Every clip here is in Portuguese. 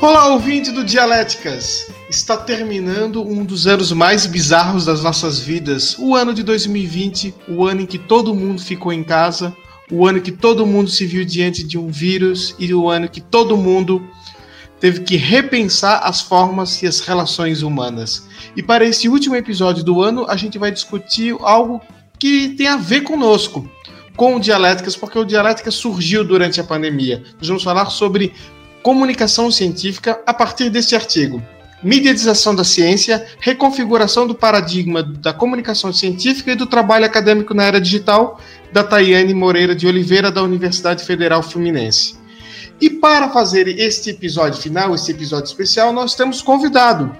Olá, ouvinte do Dialéticas! Está terminando um dos anos mais bizarros das nossas vidas, o ano de 2020, o ano em que todo mundo ficou em casa, o ano que todo mundo se viu diante de um vírus e o ano que todo mundo teve que repensar as formas e as relações humanas. E para esse último episódio do ano, a gente vai discutir algo que tem a ver conosco, com o Dialéticas, porque o Dialéticas surgiu durante a pandemia. Nós vamos falar sobre comunicação científica a partir deste artigo. Mediatização da ciência, reconfiguração do paradigma da comunicação científica e do trabalho acadêmico na era digital, da Tayane Moreira de Oliveira, da Universidade Federal Fluminense. E para fazer este episódio final, esse episódio especial, nós temos convidado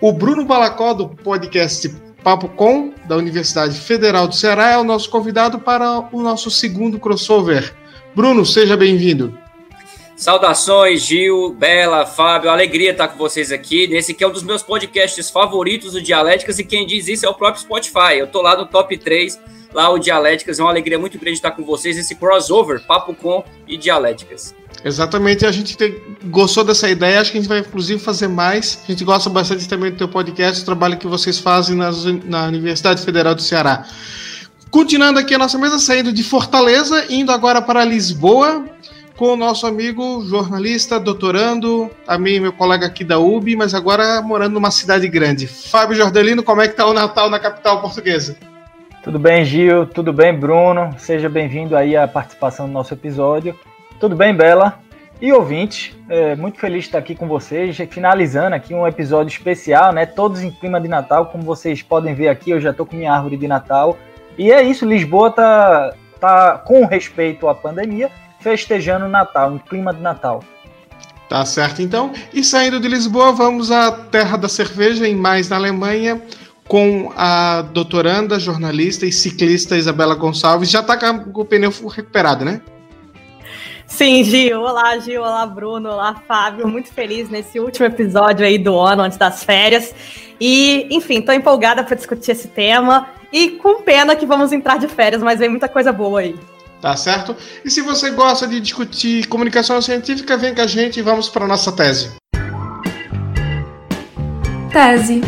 o Bruno Balacó, do podcast Papo Com, da Universidade Federal do Ceará, é o nosso convidado para o nosso segundo crossover. Bruno, seja bem-vindo. Saudações, Gil, Bela, Fábio, alegria estar com vocês aqui. Nesse que é um dos meus podcasts favoritos do Dialéticas e quem diz isso é o próprio Spotify. Eu tô lá no top 3, lá o Dialéticas. É uma alegria muito grande estar com vocês esse crossover, Papo Com e Dialéticas. Exatamente, a gente gostou dessa ideia, acho que a gente vai inclusive fazer mais. A gente gosta bastante também do teu podcast, o trabalho que vocês fazem nas, na Universidade Federal do Ceará. Continuando aqui a nossa mesa, saindo de Fortaleza, indo agora para Lisboa, com o nosso amigo jornalista, doutorando, também meu colega aqui da UB, mas agora morando numa cidade grande. Fábio Jordelino, como é que tá o Natal na capital portuguesa? Tudo bem, Gil? Tudo bem, Bruno? Seja bem-vindo aí à participação do nosso episódio. Tudo bem, Bela? E ouvinte, é, muito feliz de estar aqui com vocês, finalizando aqui um episódio especial, né? Todos em clima de Natal, como vocês podem ver aqui, eu já estou com minha árvore de Natal. E é isso, Lisboa tá, tá com respeito à pandemia, festejando o Natal, em clima de Natal. Tá certo, então. E saindo de Lisboa, vamos à terra da cerveja, em mais na Alemanha, com a doutoranda, jornalista e ciclista Isabela Gonçalves. Já tá com o pneu recuperado, né? Sim, Gil. Olá, Gil. Olá, Bruno. Olá, Fábio. Muito feliz nesse último episódio aí do ano, antes das férias. E, enfim, tô empolgada para discutir esse tema. E com pena que vamos entrar de férias, mas vem muita coisa boa aí. Tá certo? E se você gosta de discutir comunicação científica, vem com a gente e vamos para nossa tese. Tese.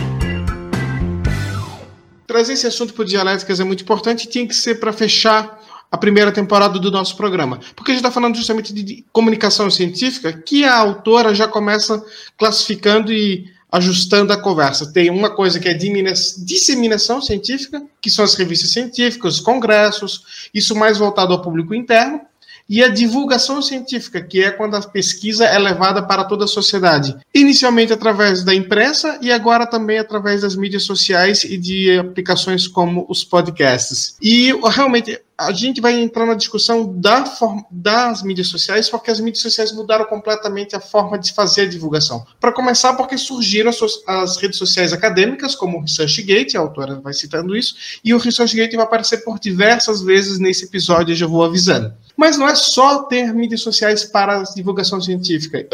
Trazer esse assunto para dialéticas é muito importante e tinha que ser para fechar a primeira temporada do nosso programa. Porque a gente está falando justamente de comunicação científica, que a autora já começa classificando e ajustando a conversa. Tem uma coisa que é disseminação científica, que são as revistas científicas, os congressos, isso mais voltado ao público interno, e a divulgação científica, que é quando a pesquisa é levada para toda a sociedade, inicialmente através da imprensa e agora também através das mídias sociais e de aplicações como os podcasts. E realmente a gente vai entrar na discussão da das mídias sociais, porque as mídias sociais mudaram completamente a forma de fazer a divulgação. Para começar, porque surgiram as, as, redes sociais acadêmicas, como o ResearchGate, a autora vai citando isso, e o ResearchGate vai aparecer por diversas vezes nesse episódio, eu já vou avisando. Mas não é só ter mídias sociais para divulgação científica,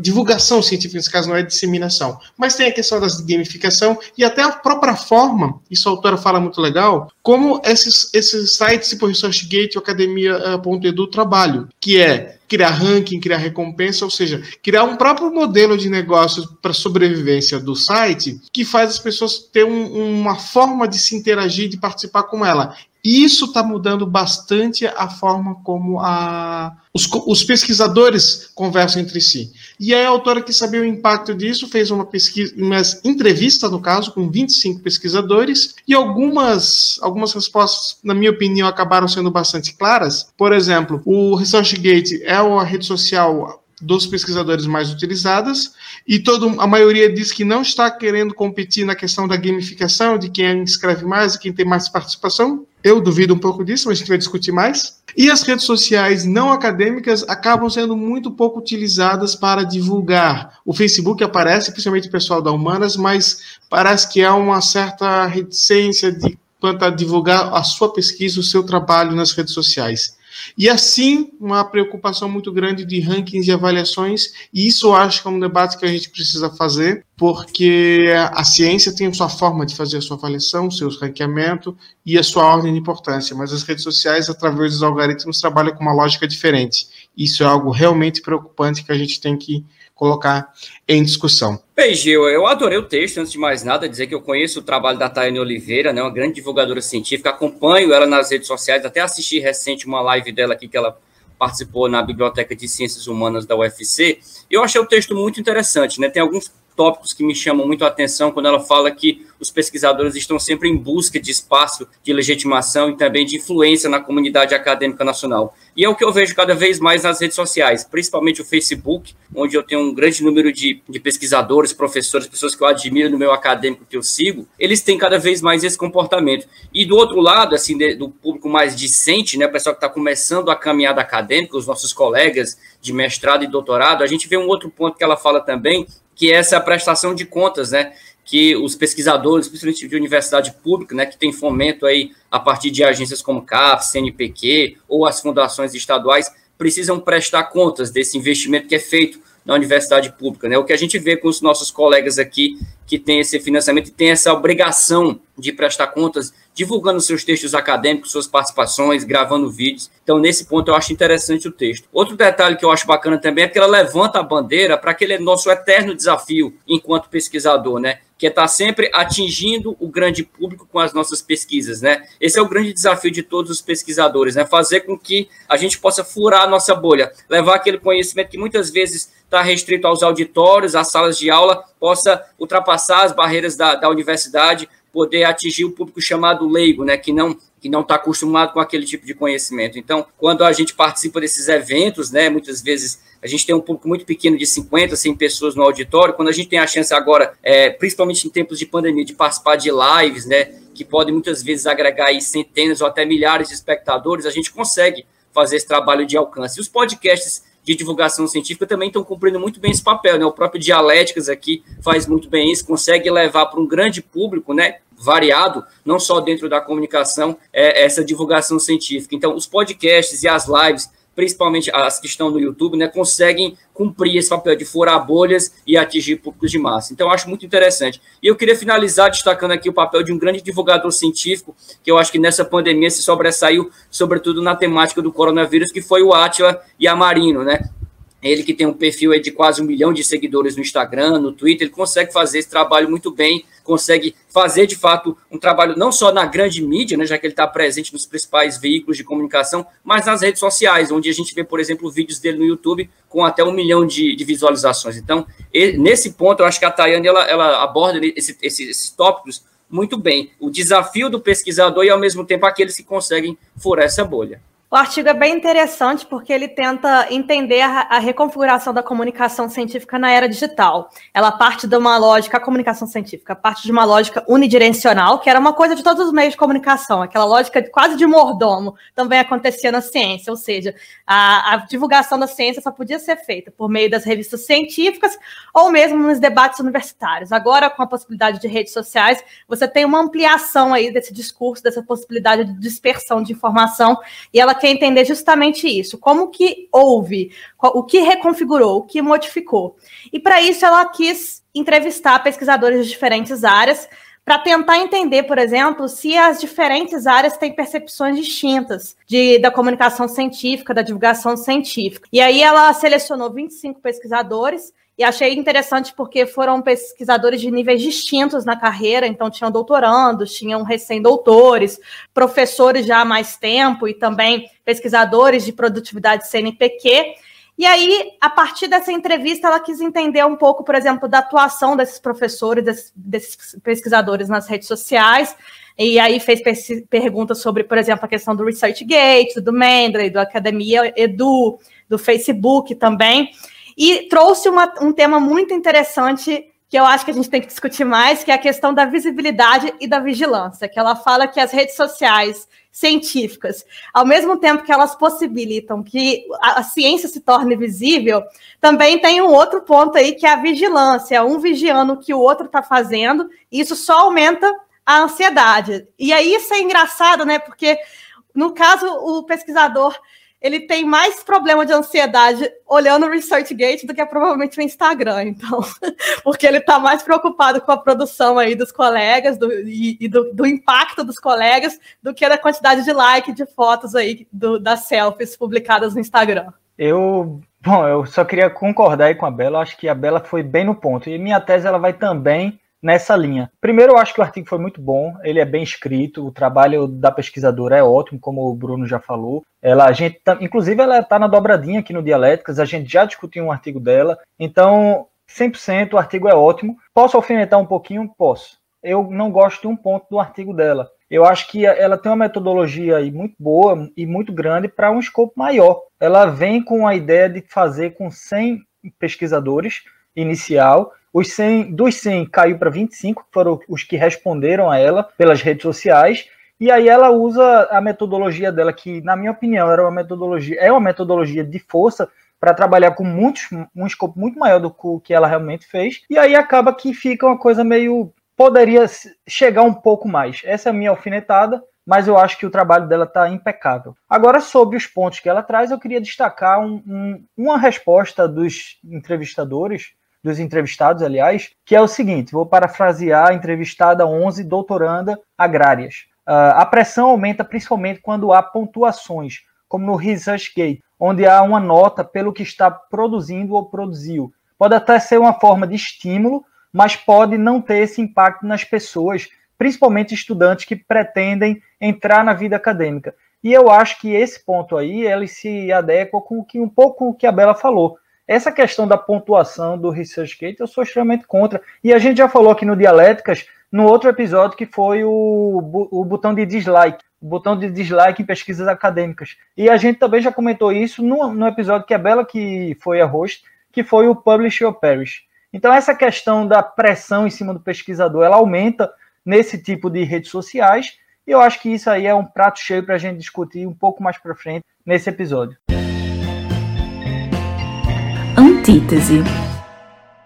divulgação científica, nesse caso não é disseminação, mas tem a questão da gamificação e até a própria forma, isso a autora fala muito legal, como esses, esses sites tipo ResearchGate ou Academia.edu trabalham, que é criar ranking, criar recompensa, ou seja, criar um próprio modelo de negócio para sobrevivência do site que faz as pessoas ter um, uma forma de se interagir, de participar com ela. Isso está mudando bastante a forma como a, os, os, pesquisadores conversam entre si. E a autora que sabia o impacto disso fez uma pesquisa, uma entrevista, no caso, com 25 pesquisadores, e algumas, algumas respostas, na minha opinião, acabaram sendo bastante claras. Por exemplo, o ResearchGate é a rede social dos pesquisadores mais utilizadas, e todo, a maioria diz que não está querendo competir na questão da gamificação, de quem escreve mais e quem tem mais participação. Eu duvido um pouco disso, mas a gente vai discutir mais. E as redes sociais não acadêmicas acabam sendo muito pouco utilizadas para divulgar. O Facebook aparece, principalmente o pessoal da Humanas, mas parece que há uma certa reticência de quanto a divulgar a sua pesquisa, o seu trabalho nas redes sociais. E assim, uma preocupação muito grande de rankings e avaliações, e isso eu acho que é um debate que a gente precisa fazer, porque a ciência tem a sua forma de fazer a sua avaliação, seus ranqueamento e a sua ordem de importância, mas as redes sociais, através dos algoritmos, trabalham com uma lógica diferente. Isso é algo realmente preocupante que a gente tem que colocar em discussão. Bem, Gil, eu adorei o texto, antes de mais nada, dizer que eu conheço o trabalho da Tayane Oliveira, né, uma grande divulgadora científica, acompanho ela nas redes sociais, até assisti recente uma live dela aqui que ela participou na Biblioteca de Ciências Humanas da UFC, eu achei o texto muito interessante, né? Tem alguns tópicos que me chamam muito a atenção quando ela fala que os pesquisadores estão sempre em busca de espaço de legitimação e também de influência na comunidade acadêmica nacional. E é o que eu vejo cada vez mais nas redes sociais, principalmente o Facebook, onde eu tenho um grande número de, de pesquisadores, professores, pessoas que eu admiro no meu acadêmico que eu sigo, eles têm cada vez mais esse comportamento. E do outro lado, assim, de, do público mais discente, né, o pessoal que está começando a caminhada acadêmica, os nossos colegas de mestrado e doutorado, a gente vê um outro ponto que ela fala também, que é essa prestação de contas, né? Que os pesquisadores, principalmente de universidade pública, né, que tem fomento aí a partir de agências como CAP, CNPq ou as fundações estaduais, precisam prestar contas desse investimento que é feito na universidade pública, né? O que a gente vê com os nossos colegas aqui que tem esse financiamento e tem essa obrigação de prestar contas, divulgando seus textos acadêmicos, suas participações, gravando vídeos. Então, nesse ponto, eu acho interessante o texto. Outro detalhe que eu acho bacana também é que ela levanta a bandeira para aquele nosso eterno desafio enquanto pesquisador, né? que é estar sempre atingindo o grande público com as nossas pesquisas, né? Esse é o grande desafio de todos os pesquisadores, né? Fazer com que a gente possa furar a nossa bolha, levar aquele conhecimento que muitas vezes está restrito aos auditórios, às salas de aula, possa ultrapassar as barreiras da, da universidade, poder atingir o público chamado leigo, né? Que não que não está acostumado com aquele tipo de conhecimento. Então, quando a gente participa desses eventos, né, muitas vezes a gente tem um público muito pequeno de 50, 100 pessoas no auditório, quando a gente tem a chance agora, é, principalmente em tempos de pandemia, de participar de lives, né, que podem muitas vezes agregar aí centenas ou até milhares de espectadores, a gente consegue fazer esse trabalho de alcance. E os podcasts de divulgação científica também estão cumprindo muito bem esse papel, né? O próprio Dialéticas aqui faz muito bem isso, consegue levar para um grande público, né? Variado, não só dentro da comunicação, é, essa divulgação científica. Então, os podcasts e as lives principalmente as que estão no YouTube, né, conseguem cumprir esse papel de furar bolhas e atingir públicos de massa. Então, acho muito interessante. E eu queria finalizar destacando aqui o papel de um grande divulgador científico, que eu acho que nessa pandemia se sobressaiu, sobretudo na temática do coronavírus, que foi o Átila Yamarino, né? Ele que tem um perfil de quase um milhão de seguidores no Instagram, no Twitter, ele consegue fazer esse trabalho muito bem, consegue fazer de fato um trabalho não só na grande mídia, né, já que ele está presente nos principais veículos de comunicação, mas nas redes sociais, onde a gente vê, por exemplo, vídeos dele no YouTube com até um milhão de, de visualizações. Então, ele, nesse ponto, eu acho que a Tayane ela, ela aborda esse, esse, esses tópicos muito bem. O desafio do pesquisador e, ao mesmo tempo, aqueles que conseguem furar essa bolha. O artigo é bem interessante porque ele tenta entender a, reconfiguração da comunicação científica na era digital. Ela parte de uma lógica, a comunicação científica parte de uma lógica unidirecional, que era uma coisa de todos os meios de comunicação, aquela lógica quase de mordomo também acontecia na ciência, ou seja, a, a divulgação da ciência só podia ser feita por meio das revistas científicas ou mesmo nos debates universitários. Agora, com a possibilidade de redes sociais, você tem uma ampliação aí desse discurso, dessa possibilidade de dispersão de informação, e ela quer entender justamente isso, como que houve, o que reconfigurou, o que modificou. E para isso ela quis entrevistar pesquisadores de diferentes áreas para tentar entender, por exemplo, se as diferentes áreas têm percepções distintas de, da comunicação científica, da divulgação científica. E aí ela selecionou 25 pesquisadores e achei interessante porque foram pesquisadores de níveis distintos na carreira, então tinham doutorandos, tinham recém-doutores, professores já há mais tempo e também pesquisadores de produtividade CNPq. E aí, a partir dessa entrevista, ela quis entender um pouco, por exemplo, da atuação desses professores, desses, desses pesquisadores nas redes sociais, e aí fez perguntas sobre, por exemplo, a questão do ResearchGate, do Mendeley, do Academia Edu, do Facebook também. E trouxe uma, um tema muito interessante que eu acho que a gente tem que discutir mais, que é a questão da visibilidade e da vigilância, que ela fala que as redes sociais científicas, ao mesmo tempo que elas possibilitam que a, a ciência se torne visível, também tem um outro ponto aí que é a vigilância, um vigiando o que o outro está fazendo, e isso só aumenta a ansiedade. E aí isso é engraçado, né? Porque no caso o pesquisador ele tem mais problema de ansiedade olhando o ResearchGate do que provavelmente o Instagram, então, porque ele está mais preocupado com a produção aí dos colegas do, e, e do, do, impacto dos colegas do que da quantidade de like de fotos aí do, das selfies publicadas no Instagram. Eu Bom, eu só queria concordar aí com a Bela, acho que a Bela foi bem no ponto. E minha tese ela vai também nessa linha. Primeiro, eu acho que o artigo foi muito bom, ele é bem escrito, o trabalho da pesquisadora é ótimo, como o Bruno já falou. Ela, a gente, tá, inclusive, ela está na dobradinha aqui no Dialéticas, a gente já discutiu um artigo dela, então 100% o artigo é ótimo. Posso alfinetar um pouquinho? Posso. Eu não gosto de um ponto do artigo dela. Eu acho que ela tem uma metodologia aí muito boa e muito grande para um escopo maior. Ela vem com a ideia de fazer com 100 pesquisadores inicial os 100, dos 100 caiu para 25, que foram os que responderam a ela pelas redes sociais. E aí ela usa a metodologia dela, que, na minha opinião, era uma metodologia, é uma metodologia de força para trabalhar com muitos, um escopo muito maior do que ela realmente fez. E aí acaba que fica uma coisa meio. poderia chegar um pouco mais. Essa é a minha alfinetada, mas eu acho que o trabalho dela está impecável. Agora, sobre os pontos que ela traz, eu queria destacar um, um, uma resposta dos entrevistadores dos entrevistados, aliás, que é o seguinte: vou parafrasear a entrevistada 11, doutoranda agrárias. Uh, a pressão aumenta principalmente quando há pontuações, como no ResearchGate, onde há uma nota pelo que está produzindo ou produziu. Pode até ser uma forma de estímulo, mas pode não ter esse impacto nas pessoas, principalmente estudantes que pretendem entrar na vida acadêmica. E eu acho que esse ponto aí ele se adequa com o que um pouco o que a Bela falou. Essa questão da pontuação do ResearchGate eu sou extremamente contra. E a gente já falou aqui no Dialéticas, no outro episódio, que foi o, o botão de dislike. O botão de dislike em pesquisas acadêmicas. E a gente também já comentou isso no, no episódio que a Bela, que foi a host, que foi o Publish or Perish. Então, essa questão da pressão em cima do pesquisador, ela aumenta nesse tipo de redes sociais. E eu acho que isso aí é um prato cheio para a gente discutir um pouco mais para frente nesse episódio antítese.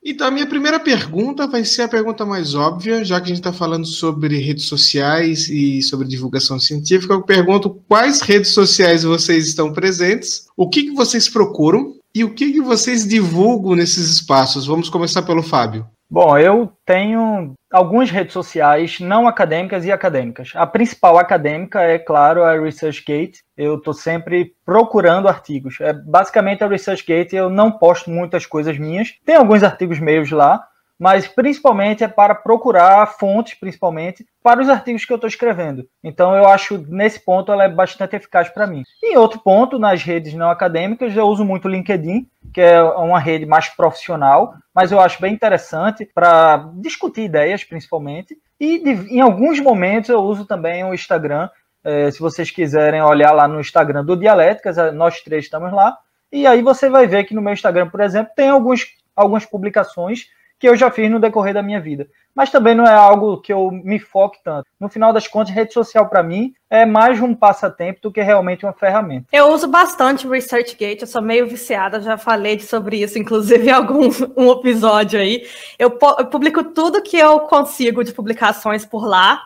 Então, a minha primeira pergunta vai ser a pergunta mais óbvia, já que a gente está falando sobre redes sociais e sobre divulgação científica. Eu pergunto quais redes sociais vocês estão presentes, o que, que vocês procuram e o que, que vocês divulgam nesses espaços. Vamos começar pelo Fábio. Bom, eu tenho algumas redes sociais não acadêmicas e acadêmicas. A principal acadêmica é, claro, a ResearchGate. Eu estou sempre procurando artigos. É, basicamente, a ResearchGate eu não posto muitas coisas minhas. Tem alguns artigos meus lá, mas principalmente é para procurar fontes, principalmente, para os artigos que eu estou escrevendo. Então eu acho, nesse ponto, ela é bastante eficaz para mim. E outro ponto, nas redes não acadêmicas, eu uso muito o LinkedIn, que é uma rede mais profissional, mas eu acho bem interessante para discutir ideias, principalmente. E de, em alguns momentos eu uso também o Instagram. É, se vocês quiserem olhar lá no Instagram do Dialéticas, é, nós três estamos lá. E aí você vai ver que no meu Instagram, por exemplo, tem alguns, algumas publicações que eu já fiz no decorrer da minha vida. Mas também não é algo que eu me foque tanto. No final das contas, rede social para mim é mais um passatempo do que realmente uma ferramenta. Eu uso bastante o ResearchGate, eu sou meio viciada, já falei sobre isso, inclusive em algum um episódio aí. Eu, eu publico tudo que eu consigo de publicações por lá.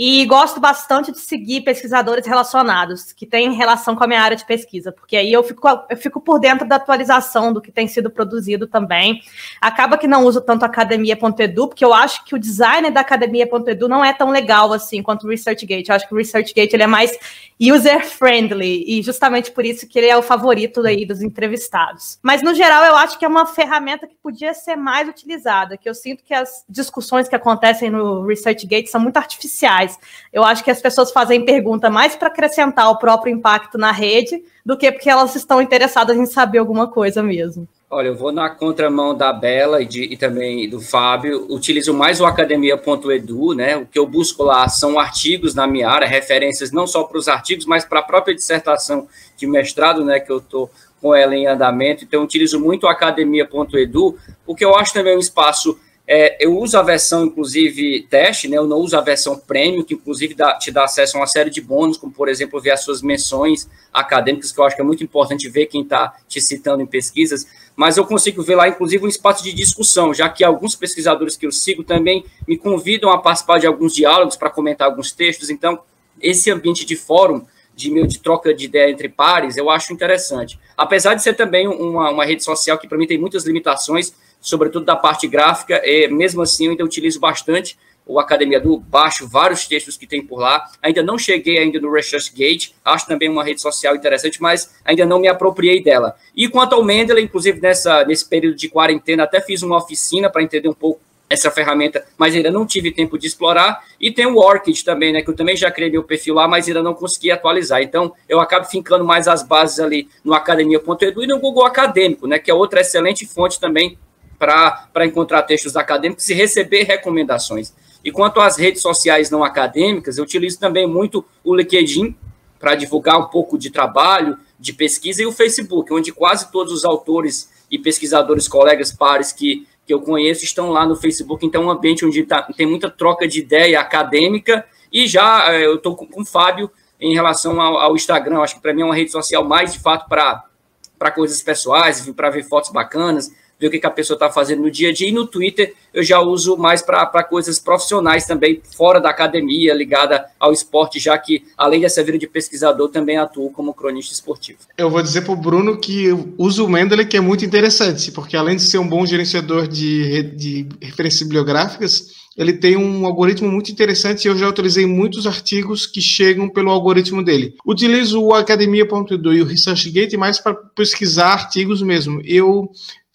E gosto bastante de seguir pesquisadores relacionados, que têm relação com a minha área de pesquisa, porque aí eu fico, eu fico por dentro da atualização do que tem sido produzido também. Acaba que não uso tanto academia.edu, porque eu acho que o design da academia.edu não é tão legal assim quanto o ResearchGate. Eu acho que o ResearchGate ele é mais user-friendly, e justamente por isso que ele é o favorito aí dos entrevistados. Mas, no geral, eu acho que é uma ferramenta que podia ser mais utilizada, que eu sinto que as discussões que acontecem no ResearchGate são muito artificiais eu acho que as pessoas fazem pergunta mais para acrescentar o próprio impacto na rede do que porque elas estão interessadas em saber alguma coisa mesmo. Olha, eu vou na contramão da Bela e, de, e também do Fábio. Utilizo mais o academia.edu, né? O que eu busco lá são artigos na minha área, referências não só para os artigos, mas para a própria dissertação de mestrado, né? Que eu estou com ela em andamento. Então, utilizo muito o academia.edu, porque eu acho também um espaço é, eu uso a versão, inclusive, teste, né? Eu não uso a versão premium, que inclusive dá, te dá acesso a uma série de bônus, como, por exemplo, ver as suas menções acadêmicas, que eu acho que é muito importante ver quem está te citando em pesquisas. Mas eu consigo ver lá, inclusive, um espaço de discussão, já que alguns pesquisadores que eu sigo também me convidam a participar de alguns diálogos para comentar alguns textos. Então, esse ambiente de fórum de de troca de ideia entre pares, eu acho interessante. Apesar de ser também uma, uma rede social que para mim tem muitas limitações, sobretudo da parte gráfica, e mesmo assim eu ainda utilizo bastante o Academia do baixo vários textos que tem por lá. Ainda não cheguei ainda no ResearchGate, acho também uma rede social interessante, mas ainda não me apropriei dela. E quanto ao Mendeley, inclusive nessa, nesse período de quarentena, até fiz uma oficina para entender um pouco essa ferramenta, mas ainda não tive tempo de explorar. E tem o Orchid também, né? Que eu também já criei meu perfil lá, mas ainda não consegui atualizar. Então, eu acabo fincando mais as bases ali no academia.edu e no Google Acadêmico, né? Que é outra excelente fonte também para encontrar textos acadêmicos e receber recomendações. E quanto às redes sociais não acadêmicas, eu utilizo também muito o LinkedIn para divulgar um pouco de trabalho, de pesquisa, e o Facebook, onde quase todos os autores e pesquisadores, colegas, pares que que eu conheço estão lá no Facebook, então é um ambiente onde tá, tem muita troca de ideia acadêmica, e já eh, eu estou com, com o Fábio em relação ao, ao Instagram, acho que para mim é uma rede social mais de fato para coisas pessoais, para ver fotos bacanas, ver o que, que a pessoa está fazendo no dia a dia. E no Twitter eu já uso mais para coisas profissionais também, fora da academia, ligada ao esporte, já que, além dessa vida de pesquisador, também atuo como cronista esportivo. Eu vou dizer para o Bruno que uso o Mendeley, que é muito interessante, porque além de ser um bom gerenciador de, de referências bibliográficas, ele tem um algoritmo muito interessante e eu já utilizei muitos artigos que chegam pelo algoritmo dele. Utilizo o academia.edu e o ResearchGate mais para pesquisar artigos mesmo. Eu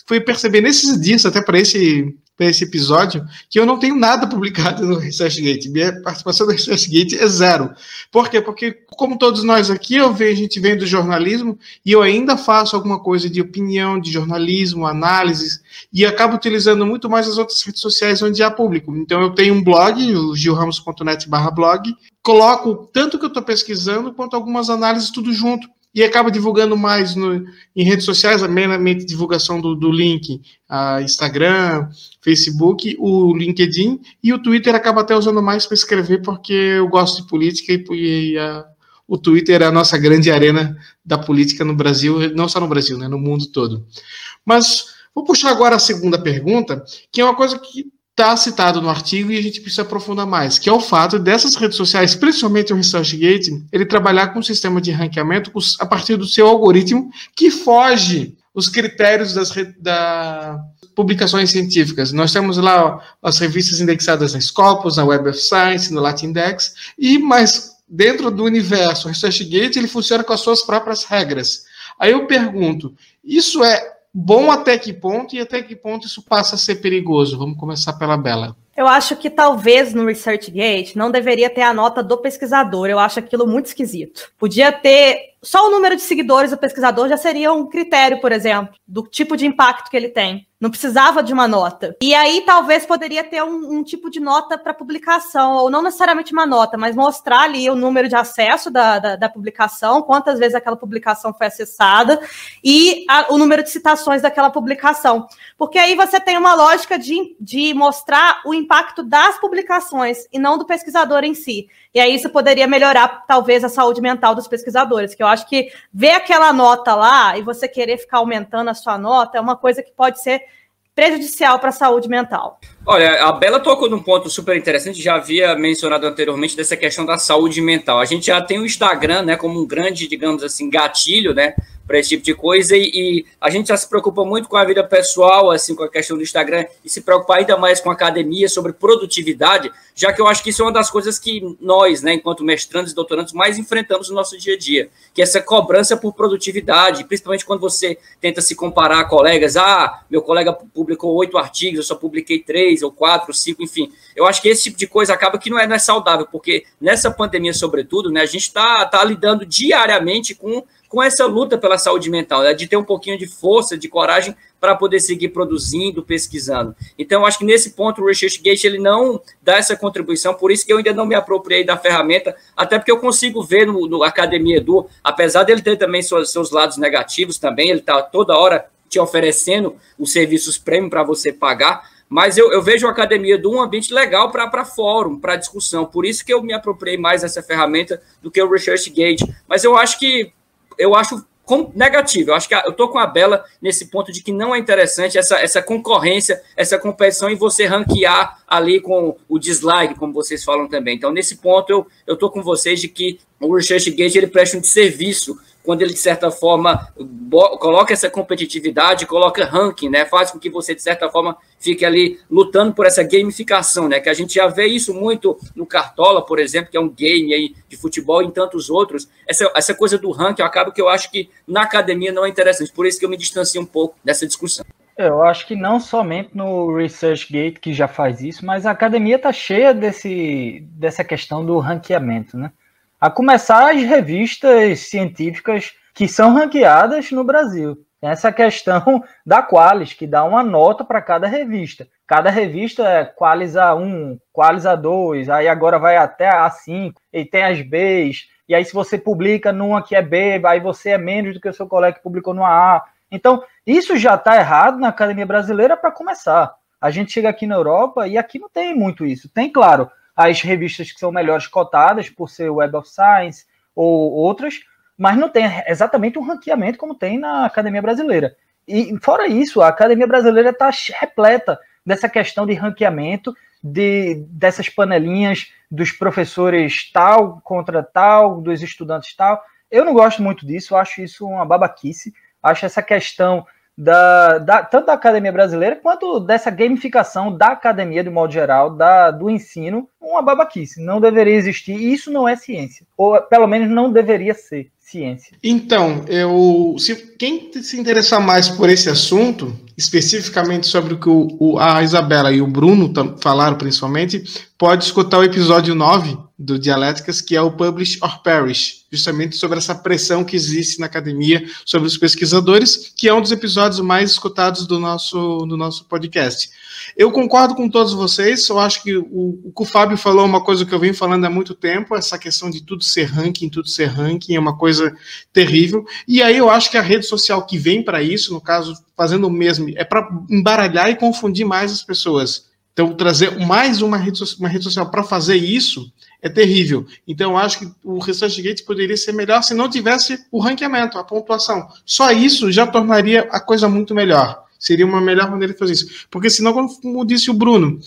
fui perceber nesses dias, até para esse, esse episódio, que eu não tenho nada publicado no ResearchGate. Minha participação no ResearchGate é zero. Por quê? Porque, como todos nós aqui, eu vejo, a gente vem do jornalismo e eu ainda faço alguma coisa de opinião, de jornalismo, análises, e acabo utilizando muito mais as outras redes sociais onde há público. Então, eu tenho um blog, o gilramos.net blog, coloco tanto que eu estou pesquisando, quanto algumas análises tudo junto e acaba divulgando mais no, em redes sociais, meramente divulgação do, do link, a Instagram, Facebook, o LinkedIn e o Twitter acaba até usando mais para escrever porque eu gosto de política e, e a, o Twitter é a nossa grande arena da política no Brasil, não só no Brasil, né, no mundo todo. Mas vou puxar agora a segunda pergunta, que é uma coisa que está citado no artigo e a gente precisa aprofundar mais, que é o fato dessas redes sociais, principalmente o ResearchGate, ele trabalhar com um sistema de ranqueamento a partir do seu algoritmo que foge os critérios das da publicações científicas. Nós temos lá as revistas indexadas na Scopus, na Web of Science, no Latindex, e mas dentro do universo, o ResearchGate ele funciona com as suas próprias regras. Aí eu pergunto, isso é bom até que ponto e até que ponto isso passa a ser perigoso? Vamos começar pela Bela. Eu acho que talvez no ResearchGate não deveria ter a nota do pesquisador. Eu acho aquilo muito esquisito. Podia ter só o número de seguidores do pesquisador já seria um critério, por exemplo, do tipo de impacto que ele tem. Não precisava de uma nota. E aí talvez poderia ter um, um tipo de nota para publicação, ou não necessariamente uma nota, mas mostrar ali o número de acesso da, da, da publicação, quantas vezes aquela publicação foi acessada e a, o número de citações daquela publicação. Porque aí você tem uma lógica de, de mostrar o impacto das publicações e não do pesquisador em si. E aí isso poderia melhorar, talvez, a saúde mental dos pesquisadores, que eu acho que ver aquela nota lá e você querer ficar aumentando a sua nota é uma coisa que pode ser prejudicial para a saúde mental. Olha, a Bela tocou num ponto super interessante, já havia mencionado anteriormente dessa questão da saúde mental. A gente já tem o Instagram, né, como um grande, digamos assim, gatilho, né, para esse tipo de coisa e, e, a gente já se preocupa muito com a vida pessoal, assim, com a questão do Instagram e se preocupa ainda mais com a academia, sobre produtividade, já que eu acho que isso é uma das coisas que nós, né, enquanto mestrandos e doutorandos, mais enfrentamos no nosso dia a dia, que é essa cobrança por produtividade, principalmente quando você tenta se comparar a colegas, ah, meu colega publicou oito artigos, eu só publiquei três ou quatro, cinco, enfim. Eu acho que esse tipo de coisa acaba que não é, não é saudável, porque nessa pandemia, sobretudo, né, a gente está tá lidando diariamente com com essa luta pela saúde mental, né, de ter um pouquinho de força, de coragem para poder seguir produzindo, pesquisando. Então, acho que nesse ponto o ResearchGate ele não dá essa contribuição, por isso que eu ainda não me apropriei da ferramenta, até porque eu consigo ver no, no Academia Edu, apesar dele ter também seus, seus lados negativos também, ele está toda hora te oferecendo os serviços premium para você pagar, mas eu, eu, vejo a academia de um ambiente legal para fórum, para discussão. Por isso que eu me apropriei mais dessa ferramenta do que o ResearchGate. Mas eu acho que eu acho negativo. Eu acho que eu tô com a Bela nesse ponto de que não é interessante essa, essa concorrência, essa competição e você ranquear ali com o dislike, como vocês falam também. Então, nesse ponto, eu, eu tô com vocês de que o ResearchGate ele presta um serviço quando ele, de certa forma, coloca essa competitividade, coloca ranking, né? Faz com que você, de certa forma, fique ali lutando por essa gamificação, né? Que a gente já vê isso muito no Cartola, por exemplo, que é um game aí de futebol e em tantos outros. Essa, essa coisa do ranking, acaba que eu acho que na academia não é interessante. Por isso que eu me distancio um pouco dessa discussão. Eu acho que não somente no ResearchGate que já faz isso, mas a academia está cheia desse, dessa questão do ranqueamento, né? A começar as revistas científicas que são ranqueadas no Brasil. Essa questão da Qualis, que dá uma nota para cada revista. Cada revista é Qualis A1, Qualis A2, aí agora vai até A5, e tem as Bs, e aí se você publica numa que é B, aí você é menos do que o seu colega que publicou no A. Então, isso já está errado na academia brasileira para começar. A gente chega aqui na Europa e aqui não tem muito isso. Tem, claro, as revistas que são melhores cotadas por ser Web of Science ou outras, mas não tem exatamente um ranqueamento como tem na Academia Brasileira. E fora isso, a Academia Brasileira está repleta dessa questão de ranqueamento, de, dessas panelinhas dos professores tal contra tal, dos estudantes tal. Eu não gosto muito disso, acho isso uma babaquice. Acho essa questão da, da, tanto da academia brasileira quanto dessa gamificação da academia de modo geral, da, do ensino, uma babaquice. Não deveria existir. E isso não é ciência. Ou pelo menos não deveria ser ciência. Então, eu, se quem se interessar mais por esse assunto, especificamente sobre o que o, o, a Isabela e o Bruno falaram principalmente, pode escutar o episódio 9 do Dialéticas, que é o Publish or Perish, justamente sobre essa pressão que existe na academia sobre os pesquisadores, que é um dos episódios mais escutados do nosso, do nosso podcast. Eu concordo com todos vocês, eu acho que o, o que o Fábio falou é uma coisa que eu venho falando há muito tempo, essa questão de tudo ser ranking, tudo ser ranking, é uma coisa terrível, e aí eu acho que a rede social que vem para isso, no caso, fazendo o mesmo, é para embaralhar e confundir mais as pessoas. Então, trazer mais uma rede, uma rede social para fazer isso é terrível. Então, acho que o ResearchGate poderia ser melhor se não tivesse o ranqueamento, a pontuação. Só isso já tornaria a coisa muito melhor. Seria uma melhor maneira de fazer isso. Porque senão, como disse o Bruno,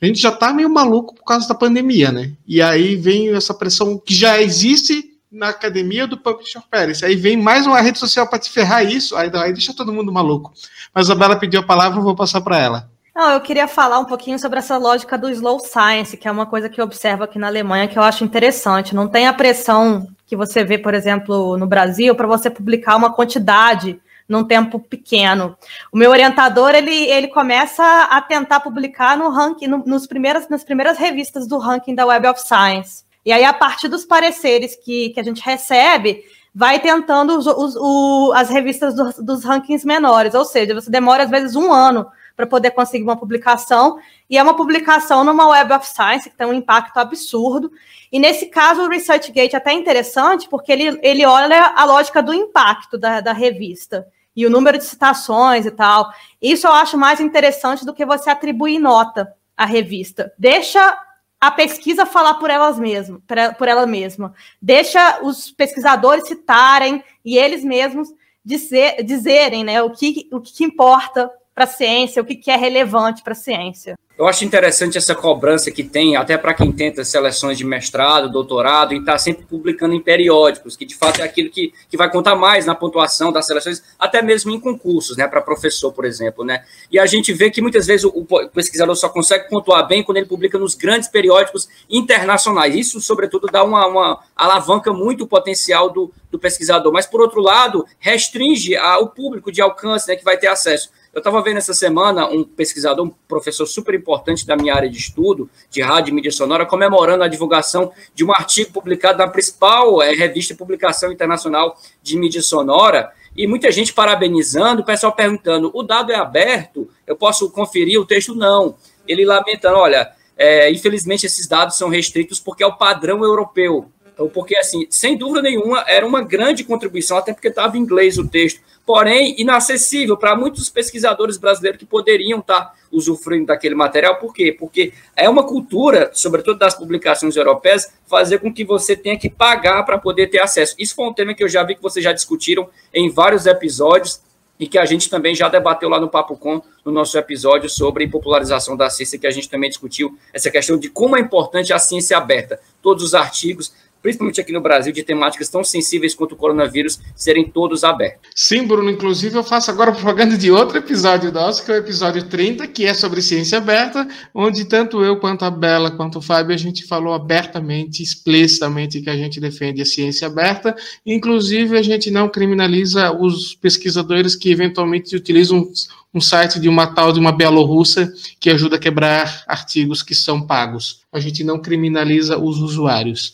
a gente já está meio maluco por causa da pandemia, né? E aí vem essa pressão que já existe na academia do Publisher Pérez. Aí vem mais uma rede social para te ferrar isso, aí, aí deixa todo mundo maluco. Mas a Bela pediu a palavra, eu vou passar para ela. Não, eu queria falar um pouquinho sobre essa lógica do slow science, que é uma coisa que eu observo aqui na Alemanha que eu acho interessante. Não tem a pressão que você vê, por exemplo, no Brasil, para você publicar uma quantidade num tempo pequeno. O meu orientador, ele, ele começa a tentar publicar no ranking, no, nos primeiras, nas primeiras revistas do ranking da Web of Science. E aí, a partir dos pareceres que, que a gente recebe, vai tentando os, os, o, as revistas do, dos rankings menores, ou seja, você demora às vezes um ano para poder conseguir uma publicação, e é uma publicação numa Web of Science que tem um impacto absurdo. E nesse caso, o ResearchGate é até interessante, porque ele, ele olha a lógica do impacto da, da revista e o número de citações e tal. Isso eu acho mais interessante do que você atribuir nota à revista. Deixa a pesquisa falar por elas mesmas, por ela mesma. Deixa os pesquisadores citarem e eles mesmos dizer, dizerem né, o, que, o que importa para a ciência, o que, que é relevante para a ciência. Eu acho interessante essa cobrança que tem, até para quem tenta seleções de mestrado, doutorado, e está sempre publicando em periódicos, que de fato é aquilo que, que vai contar mais na pontuação das seleções, até mesmo em concursos, né, para professor, por exemplo. Né? E a gente vê que muitas vezes o, o pesquisador só consegue pontuar bem quando ele publica nos grandes periódicos internacionais. Isso, sobretudo, dá uma, uma alavanca muito potencial do, do pesquisador. Mas, por outro lado, restringe a, o público de alcance né, que vai ter acesso. Eu estava vendo essa semana um pesquisador, um professor super importante da minha área de estudo, de rádio e mídia sonora, comemorando a divulgação de um artigo publicado na principal é, revista de publicação internacional de mídia sonora, e muita gente parabenizando, o pessoal perguntando: o dado é aberto? Eu posso conferir o texto? Não. Ele lamentando: olha, é, infelizmente esses dados são restritos porque é o padrão europeu. Então, porque, assim, sem dúvida nenhuma, era uma grande contribuição, até porque estava em inglês o texto porém inacessível para muitos pesquisadores brasileiros que poderiam estar usufruindo daquele material. Por quê? Porque é uma cultura, sobretudo das publicações europeias, fazer com que você tenha que pagar para poder ter acesso. Isso foi um tema que eu já vi que vocês já discutiram em vários episódios e que a gente também já debateu lá no Papo Com, no nosso episódio sobre popularização da ciência, que a gente também discutiu essa questão de como é importante a ciência aberta. Todos os artigos principalmente aqui no Brasil, de temáticas tão sensíveis quanto o coronavírus, serem todos abertos. Sim, Bruno, inclusive eu faço agora propaganda de outro episódio nosso, que é o episódio 30, que é sobre ciência aberta, onde tanto eu quanto a Bela quanto o Fábio a gente falou abertamente, explicitamente que a gente defende a ciência aberta, inclusive a gente não criminaliza os pesquisadores que eventualmente utilizam um site de uma tal de uma Bielorrússia que ajuda a quebrar artigos que são pagos. A gente não criminaliza os usuários.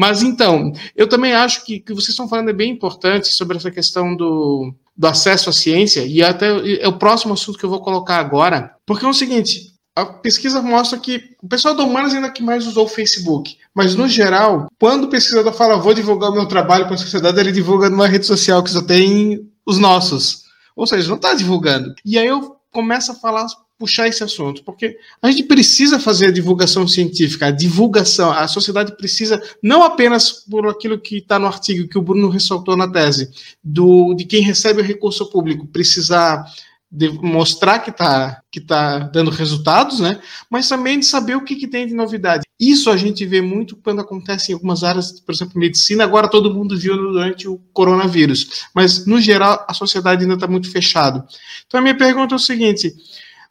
Mas então, eu também acho que que vocês estão falando é bem importante sobre essa questão do, do acesso à ciência, e até é o próximo assunto que eu vou colocar agora, porque é o seguinte: a pesquisa mostra que o pessoal do Humanas ainda que mais usou o Facebook, mas no geral, quando o pesquisador fala vou divulgar o meu trabalho para a sociedade, ele divulga numa rede social que só tem os nossos. Ou seja, não está divulgando. E aí eu começo a falar, puxar esse assunto, porque a gente precisa fazer a divulgação científica, a divulgação, a sociedade precisa, não apenas por aquilo que está no artigo que o Bruno ressaltou na tese, do, de quem recebe o recurso público, precisar mostrar que está que tá dando resultados, né? Mas também de saber o que, que, tem de novidade. Isso a gente vê muito quando acontece em algumas áreas, por exemplo, medicina. Agora todo mundo viu durante o coronavírus, mas no geral a sociedade ainda está muito fechada. Então a minha pergunta é o seguinte: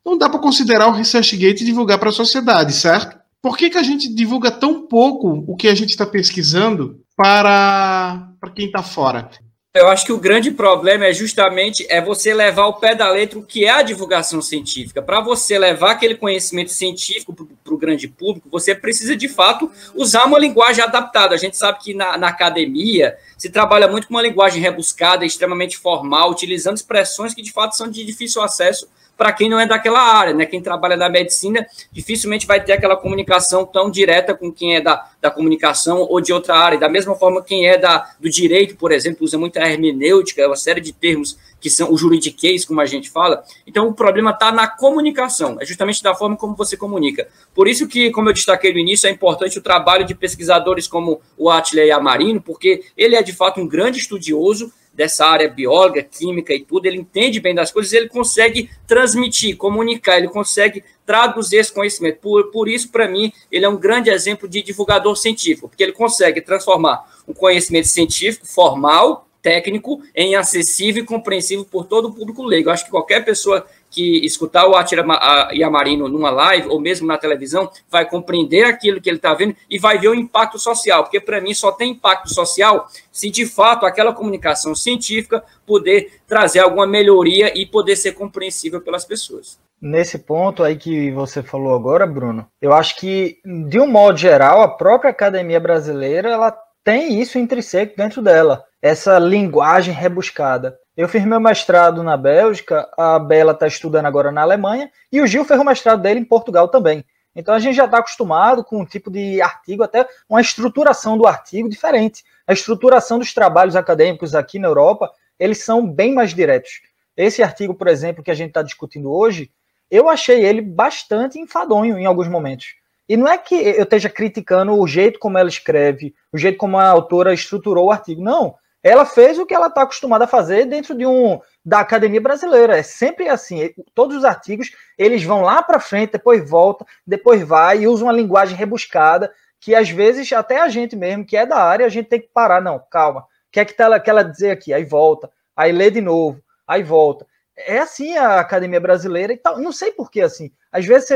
não dá para considerar o ResearchGate e divulgar para a sociedade, certo? Por que, que a gente divulga tão pouco o que a gente está pesquisando para, para quem está fora? Eu acho que o grande problema é justamente é você levar o pé da letra o que é a divulgação científica. Para você levar aquele conhecimento científico para o grande público, você precisa de fato usar uma linguagem adaptada. A gente sabe que na, na academia se trabalha muito com uma linguagem rebuscada, extremamente formal, utilizando expressões que de fato são de difícil acesso para quem não é daquela área, né? Quem trabalha na medicina dificilmente vai ter aquela comunicação tão direta com quem é da, da comunicação ou de outra área. Da mesma forma, quem é da, do direito, por exemplo, usa muito a hermenêutica, uma série de termos que são o juridiquês, como a gente fala. Então, o problema está na comunicação, é justamente da forma como você comunica. Por isso que, como eu destaquei no início, é importante o trabalho de pesquisadores como o Atley Amarino, porque ele é, de fato, um grande estudioso, dessa área bióloga, química e tudo, ele entende bem das coisas, ele consegue transmitir, comunicar, ele consegue traduzir esse conhecimento. Por, por isso, para mim, ele é um grande exemplo de divulgador científico, porque ele consegue transformar um conhecimento científico formal, técnico, em acessível e compreensível por todo o público leigo. Eu acho que qualquer pessoa que escutar o Atira Yamarino numa live ou mesmo na televisão vai compreender aquilo que ele está vendo e vai ver o impacto social, porque para mim só tem impacto social se de fato aquela comunicação científica poder trazer alguma melhoria e poder ser compreensível pelas pessoas. Nesse ponto aí que você falou agora, Bruno, eu acho que, de um modo geral, a própria academia brasileira ela tem isso intrínseco dentro dela, essa linguagem rebuscada. Eu fiz meu mestrado na Bélgica, a Bela está estudando agora na Alemanha, e o Gil fez o mestrado dele em Portugal também. Então a gente já está acostumado com um tipo de artigo, até uma estruturação do artigo diferente. A estruturação dos trabalhos acadêmicos aqui na Europa, eles são bem mais diretos. Esse artigo, por exemplo, que a gente está discutindo hoje, eu achei ele bastante enfadonho em alguns momentos. E não é que eu esteja criticando o jeito como ela escreve, o jeito como a autora estruturou o artigo. Não ela fez o que ela está acostumada a fazer dentro de um da academia brasileira. É sempre assim. Todos os artigos eles vão lá para frente, depois volta, depois vai e usa uma linguagem rebuscada que às vezes até a gente mesmo que é da área a gente tem que parar. Não, calma. O que é que ela quer dizer aqui? Aí volta, aí lê de novo, aí volta. É assim a academia brasileira e tal. Não sei por que assim. Às vezes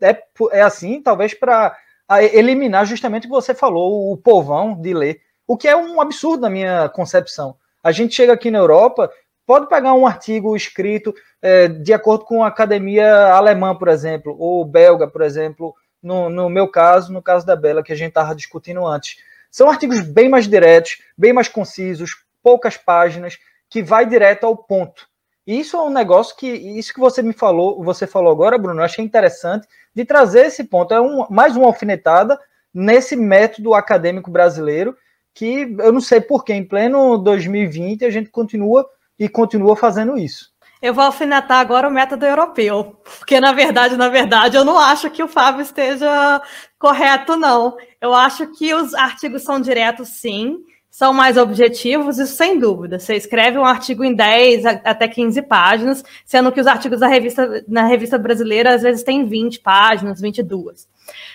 é, é assim, talvez para eliminar justamente o que você falou, o povão de ler o que é um absurdo na minha concepção. A gente chega aqui na Europa, pode pegar um artigo escrito é, de acordo com a academia alemã, por exemplo, ou belga, por exemplo, no, no meu caso, no caso da Bela, que a gente estava discutindo antes. São artigos bem mais diretos, bem mais concisos, poucas páginas, que vai direto ao ponto. E isso é um negócio que, isso que você me falou, você falou agora, Bruno, eu achei interessante de trazer esse ponto. É um, mais uma alfinetada nesse método acadêmico brasileiro que eu não sei por que em pleno 2020 a gente continua e continua fazendo isso. Eu vou alfinetar agora o método europeu, porque na verdade, na verdade, eu não acho que o Fábio esteja correto, não. Eu acho que os artigos são diretos, sim, são mais objetivos, isso sem dúvida. Você escreve um artigo em 10 até 15 páginas, sendo que os artigos da revista, na revista brasileira às vezes têm 20 páginas, 22.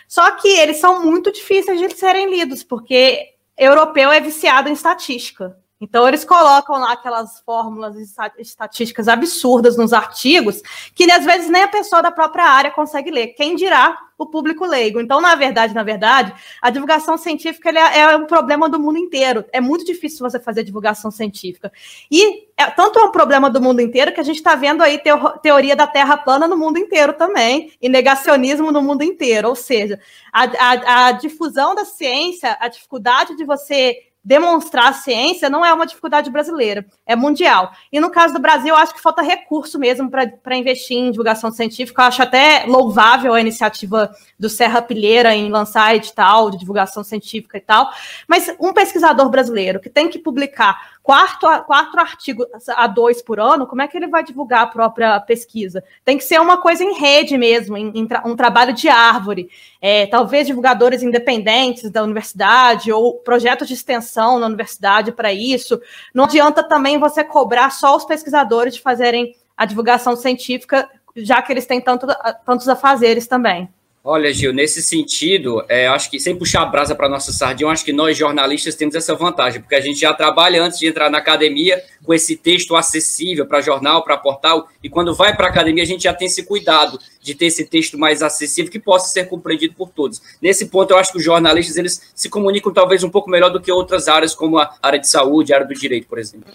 Só que eles são muito difíceis de serem lidos, porque europeu é viciado em estatística. Então, eles colocam lá aquelas fórmulas estatísticas absurdas nos artigos, que às vezes nem a pessoa da própria área consegue ler. Quem dirá o público leigo? Então, na verdade, na verdade, a divulgação científica é, é, um problema do mundo inteiro. É muito difícil você fazer divulgação científica. E é, tanto é um problema do mundo inteiro que a gente está vendo aí teo, teoria da Terra plana no mundo inteiro também, e negacionismo no mundo inteiro. Ou seja, a, a, a difusão da ciência, a dificuldade de você demonstrar a ciência não é uma dificuldade brasileira, é mundial. E no caso do Brasil, eu acho que falta recurso mesmo para investir em divulgação científica. Eu acho até louvável a iniciativa do Serra Pilheira em lançar edital de divulgação científica e tal. Mas um pesquisador brasileiro que tem que publicar quatro, quatro artigos a dois por ano, como é que ele vai divulgar a própria pesquisa? Tem que ser uma coisa em rede mesmo, em, em tra um trabalho de árvore. É, talvez divulgadores independentes da universidade ou projetos de extensão na universidade para isso. Não adianta também você cobrar só os pesquisadores de fazerem a divulgação científica, já que eles têm tanto, tantos afazeres também. Olha, Gil, nesse sentido, é, acho que sem puxar a brasa para nossa sardinha, acho que nós jornalistas temos essa vantagem, porque a gente já trabalha antes de entrar na academia com esse texto acessível para jornal, para portal, e quando vai para a academia a gente já tem esse cuidado de ter esse texto mais acessível que possa ser compreendido por todos. Nesse ponto, eu acho que os jornalistas eles se comunicam talvez um pouco melhor do que outras áreas, como a área de saúde, a área do direito, por exemplo.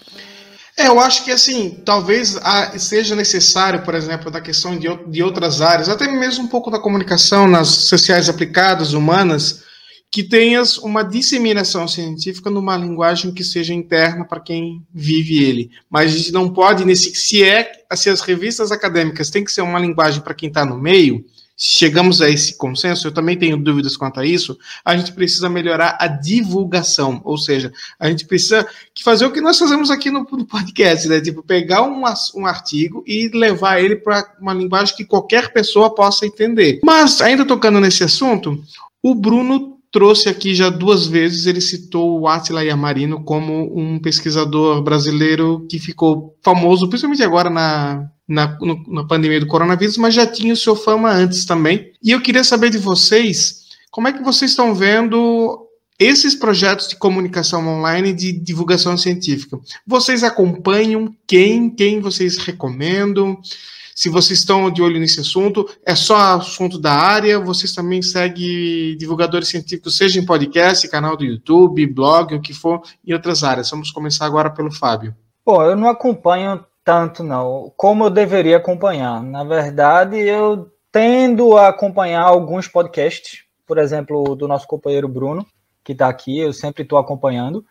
É, eu acho que assim, talvez seja necessário, por exemplo, da questão de, de outras áreas, até mesmo um pouco da comunicação nas sociais aplicadas, humanas, que tenhas uma disseminação científica numa linguagem que seja interna para quem vive ele. Mas a gente não pode, nesse, se é, se as revistas acadêmicas têm que ser uma linguagem para quem está no meio, chegamos a esse consenso, eu também tenho dúvidas quanto a isso, a gente precisa melhorar a divulgação, ou seja, a gente precisa fazer o que nós fazemos aqui no, podcast, né? Tipo, pegar um, um artigo e levar ele para uma linguagem que qualquer pessoa possa entender. Mas, ainda tocando nesse assunto, o Bruno trouxe aqui já duas vezes, ele citou o Attila Yamarino como um pesquisador brasileiro que ficou famoso, principalmente agora na, na, no, na pandemia do coronavírus, mas já tinha o seu fama antes também. E eu queria saber de vocês, como é que vocês estão vendo esses projetos de comunicação online de divulgação científica? Vocês acompanham quem? Quem vocês recomendam? Se vocês estão de olho nesse assunto, é só assunto da área, vocês também seguem divulgadores científicos, seja em podcast, canal do YouTube, blog, o que for, em outras áreas. Vamos começar agora pelo Fábio. Bom, eu não acompanho tanto, não, como eu deveria acompanhar. Na verdade, eu tendo a acompanhar alguns podcasts, por exemplo, do nosso companheiro Bruno, que está aqui, eu sempre estou acompanhando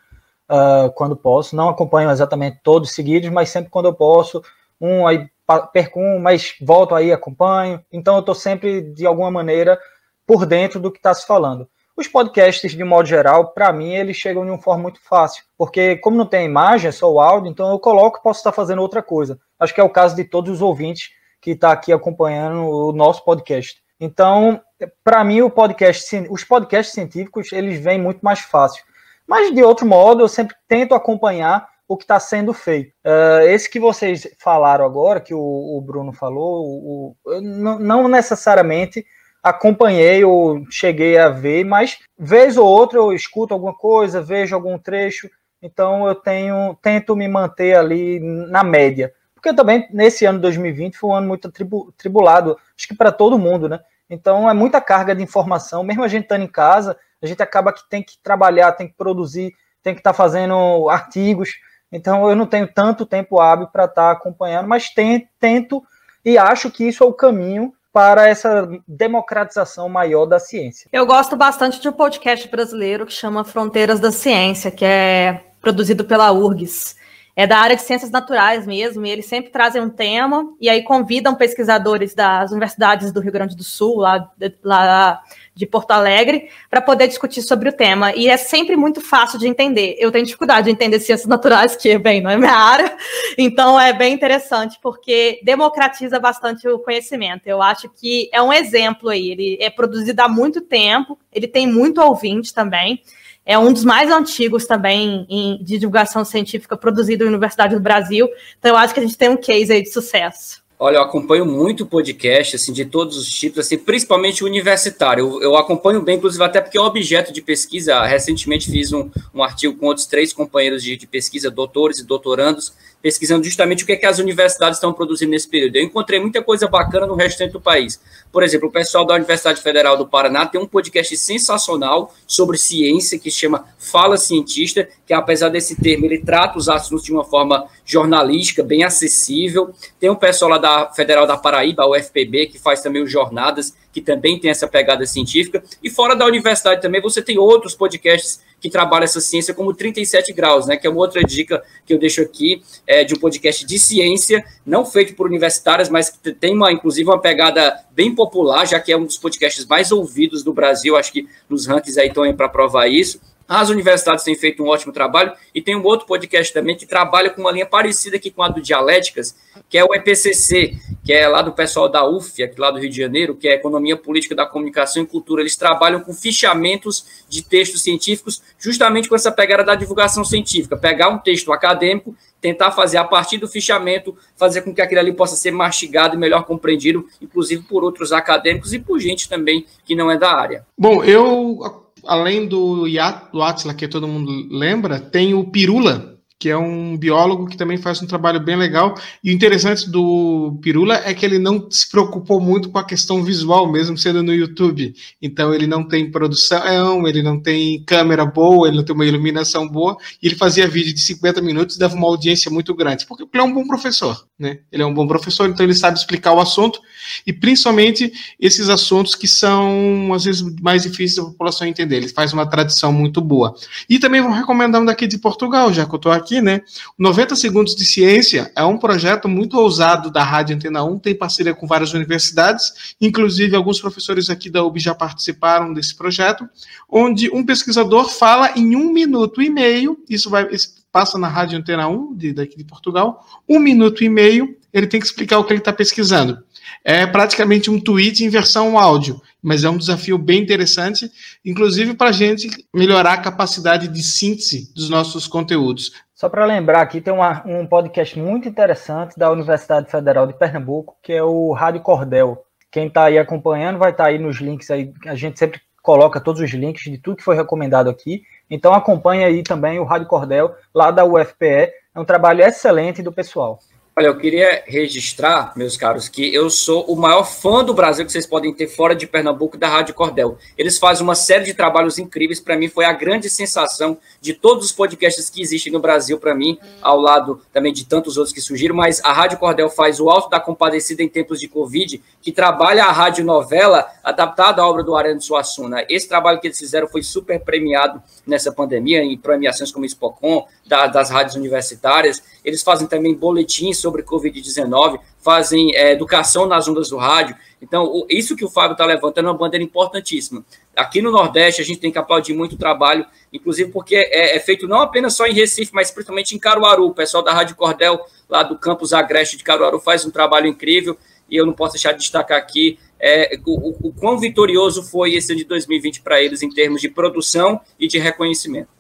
uh, quando posso. Não acompanho exatamente todos seguidos, mas sempre quando eu posso, um aí perco um, mas volto aí, acompanho. Então eu estou sempre, de alguma maneira, por dentro do que está se falando. Os podcasts, de modo geral, para mim, eles chegam de uma forma muito fácil, porque como não tem imagem, é só o áudio, então eu coloco e posso estar fazendo outra coisa. Acho que é o caso de todos os ouvintes que estão tá aqui acompanhando o nosso podcast. Então, para mim, o podcast, os podcasts científicos, eles vêm muito mais fácil. Mas, de outro modo, eu sempre tento acompanhar o que está sendo feito. Uh, esse que vocês falaram agora, que o, o Bruno falou, o, o, não, necessariamente acompanhei ou cheguei a ver, mas vez ou outra eu escuto alguma coisa, vejo algum trecho, então eu tenho tento me manter ali na média. Porque também nesse ano 2020 foi um ano muito tribulado, acho que para todo mundo, né? Então é muita carga de informação, mesmo a gente estando em casa, a gente acaba que tem que trabalhar, tem que produzir, tem que estar tá fazendo artigos, então eu não tenho tanto tempo hábil para estar tá acompanhando, mas tento e acho que isso é o caminho para essa democratização maior da ciência. Eu gosto bastante de um podcast brasileiro que chama Fronteiras da Ciência, que é produzido pela URGS é da área de ciências naturais mesmo, e eles sempre trazem um tema, e aí convidam pesquisadores das universidades do Rio Grande do Sul, lá, lá de Porto Alegre, para poder discutir sobre o tema. E é sempre muito fácil de entender. Eu tenho dificuldade de entender ciências naturais, que, bem, não é minha área, então é bem interessante, porque democratiza bastante o conhecimento. Eu acho que é um exemplo aí. Ele é produzido há muito tempo, ele tem muito ouvinte também é um dos mais antigos também em, de divulgação científica produzido na Universidade do Brasil. Então, eu acho que a gente tem um case aí de sucesso. Olha, eu acompanho muito podcast, assim, de todos os tipos, assim, principalmente universitário. Eu, eu, acompanho bem, inclusive, até porque é objeto de pesquisa. Recentemente fiz um, um artigo com outros três companheiros de, de pesquisa, doutores e doutorandos, pesquisando justamente o que, é que as universidades estão produzindo nesse período. Eu encontrei muita coisa bacana no restante do país. Por exemplo, o pessoal da Universidade Federal do Paraná tem um podcast sensacional sobre ciência que se chama Fala Cientista, que apesar desse termo, ele trata os assuntos de uma forma jornalística, bem acessível. Tem um pessoal lá da Federal da Paraíba, UFPB, que faz também os jornadas, que também tem essa pegada científica. E fora da universidade também, você tem outros podcasts que trabalha essa ciência como 37 graus, né? Que é uma outra dica que eu deixo aqui é, de um podcast de ciência, não feito por universitárias, mas que tem uma, inclusive, uma pegada bem popular, já que é um dos podcasts mais ouvidos do Brasil. Acho que nos rankings aí estão para provar isso. As universidades têm feito um ótimo trabalho e tem um outro podcast também que trabalha com uma linha parecida aqui com a do Dialéticas, que é o EPCC, que é lá do pessoal da UF, aqui lá do Rio de Janeiro, que é Economia Política da Comunicação e Cultura. Eles trabalham com fichamentos de textos científicos, justamente com essa pegada da divulgação científica, pegar um texto acadêmico, tentar fazer a partir do fichamento, fazer com que aquele ali possa ser mastigado e melhor compreendido, inclusive por outros acadêmicos e por gente também que não é da área. Bom, eu além do, do que todo mundo lembra, tem o Pirula, que é um biólogo que também faz um trabalho bem legal. E o interessante do Pirula é que ele não se preocupou muito com a questão visual, mesmo sendo no YouTube. Então ele não tem produção, ele não tem câmera boa, ele não tem uma iluminação boa, e ele fazia vídeo de 50 minutos e dava uma audiência muito grande, porque ele é um bom professor, né? Ele é um bom professor, então ele sabe explicar o assunto, e principalmente esses assuntos que são, às vezes, mais difíceis da população entender. Ele faz uma tradição muito boa. E também vou recomendar um daqui de Portugal, já que eu estou aqui aqui, né? 90 Segundos de Ciência é um projeto muito ousado da Rádio Antena 1, tem parceria com várias universidades, inclusive alguns professores aqui da UB já participaram desse projeto, onde um pesquisador fala em um minuto e meio, isso vai passa na Rádio Antena 1, de, daqui de Portugal, um minuto e meio, ele tem que explicar o que ele está pesquisando. É praticamente um tweet em versão áudio, mas é um desafio bem interessante, inclusive para a gente melhorar a capacidade de síntese dos nossos conteúdos. Só para lembrar aqui, tem uma, um podcast muito interessante da Universidade Federal de Pernambuco, que é o Rádio Cordel. Quem está aí acompanhando vai estar tá aí nos links aí. A gente sempre coloca todos os links de tudo que foi recomendado aqui. Então acompanhe aí também o Rádio Cordel, lá da UFPE. É um trabalho excelente do pessoal. Olha, eu queria registrar, meus caros, que eu sou o maior fã do Brasil que vocês podem ter fora de Pernambuco da Rádio Cordel. Eles fazem uma série de trabalhos incríveis. Para mim, foi a grande sensação de todos os podcasts que existem no Brasil, para mim, ao lado também de tantos outros que surgiram. Mas a Rádio Cordel faz o Alto da Compadecida em tempos de Covid, que trabalha a rádio novela adaptada à obra do Ariano Suassuna. Esse trabalho que eles fizeram foi super premiado nessa pandemia, em premiações como Expocom, da, das rádios universitárias. Eles fazem também boletins sobre Covid-19, fazem é, educação nas ondas do rádio. Então, o, isso que o Fábio está levantando é uma bandeira importantíssima. Aqui no Nordeste, a gente tem que aplaudir muito o trabalho, inclusive porque é, é feito não apenas só em Recife, mas principalmente em Caruaru. O pessoal da Rádio Cordel, lá do campus Agreste de Caruaru, faz um trabalho incrível. E eu não posso deixar de destacar aqui é, o, o, o quão vitorioso foi esse ano de 2020 para eles em termos de produção e de reconhecimento.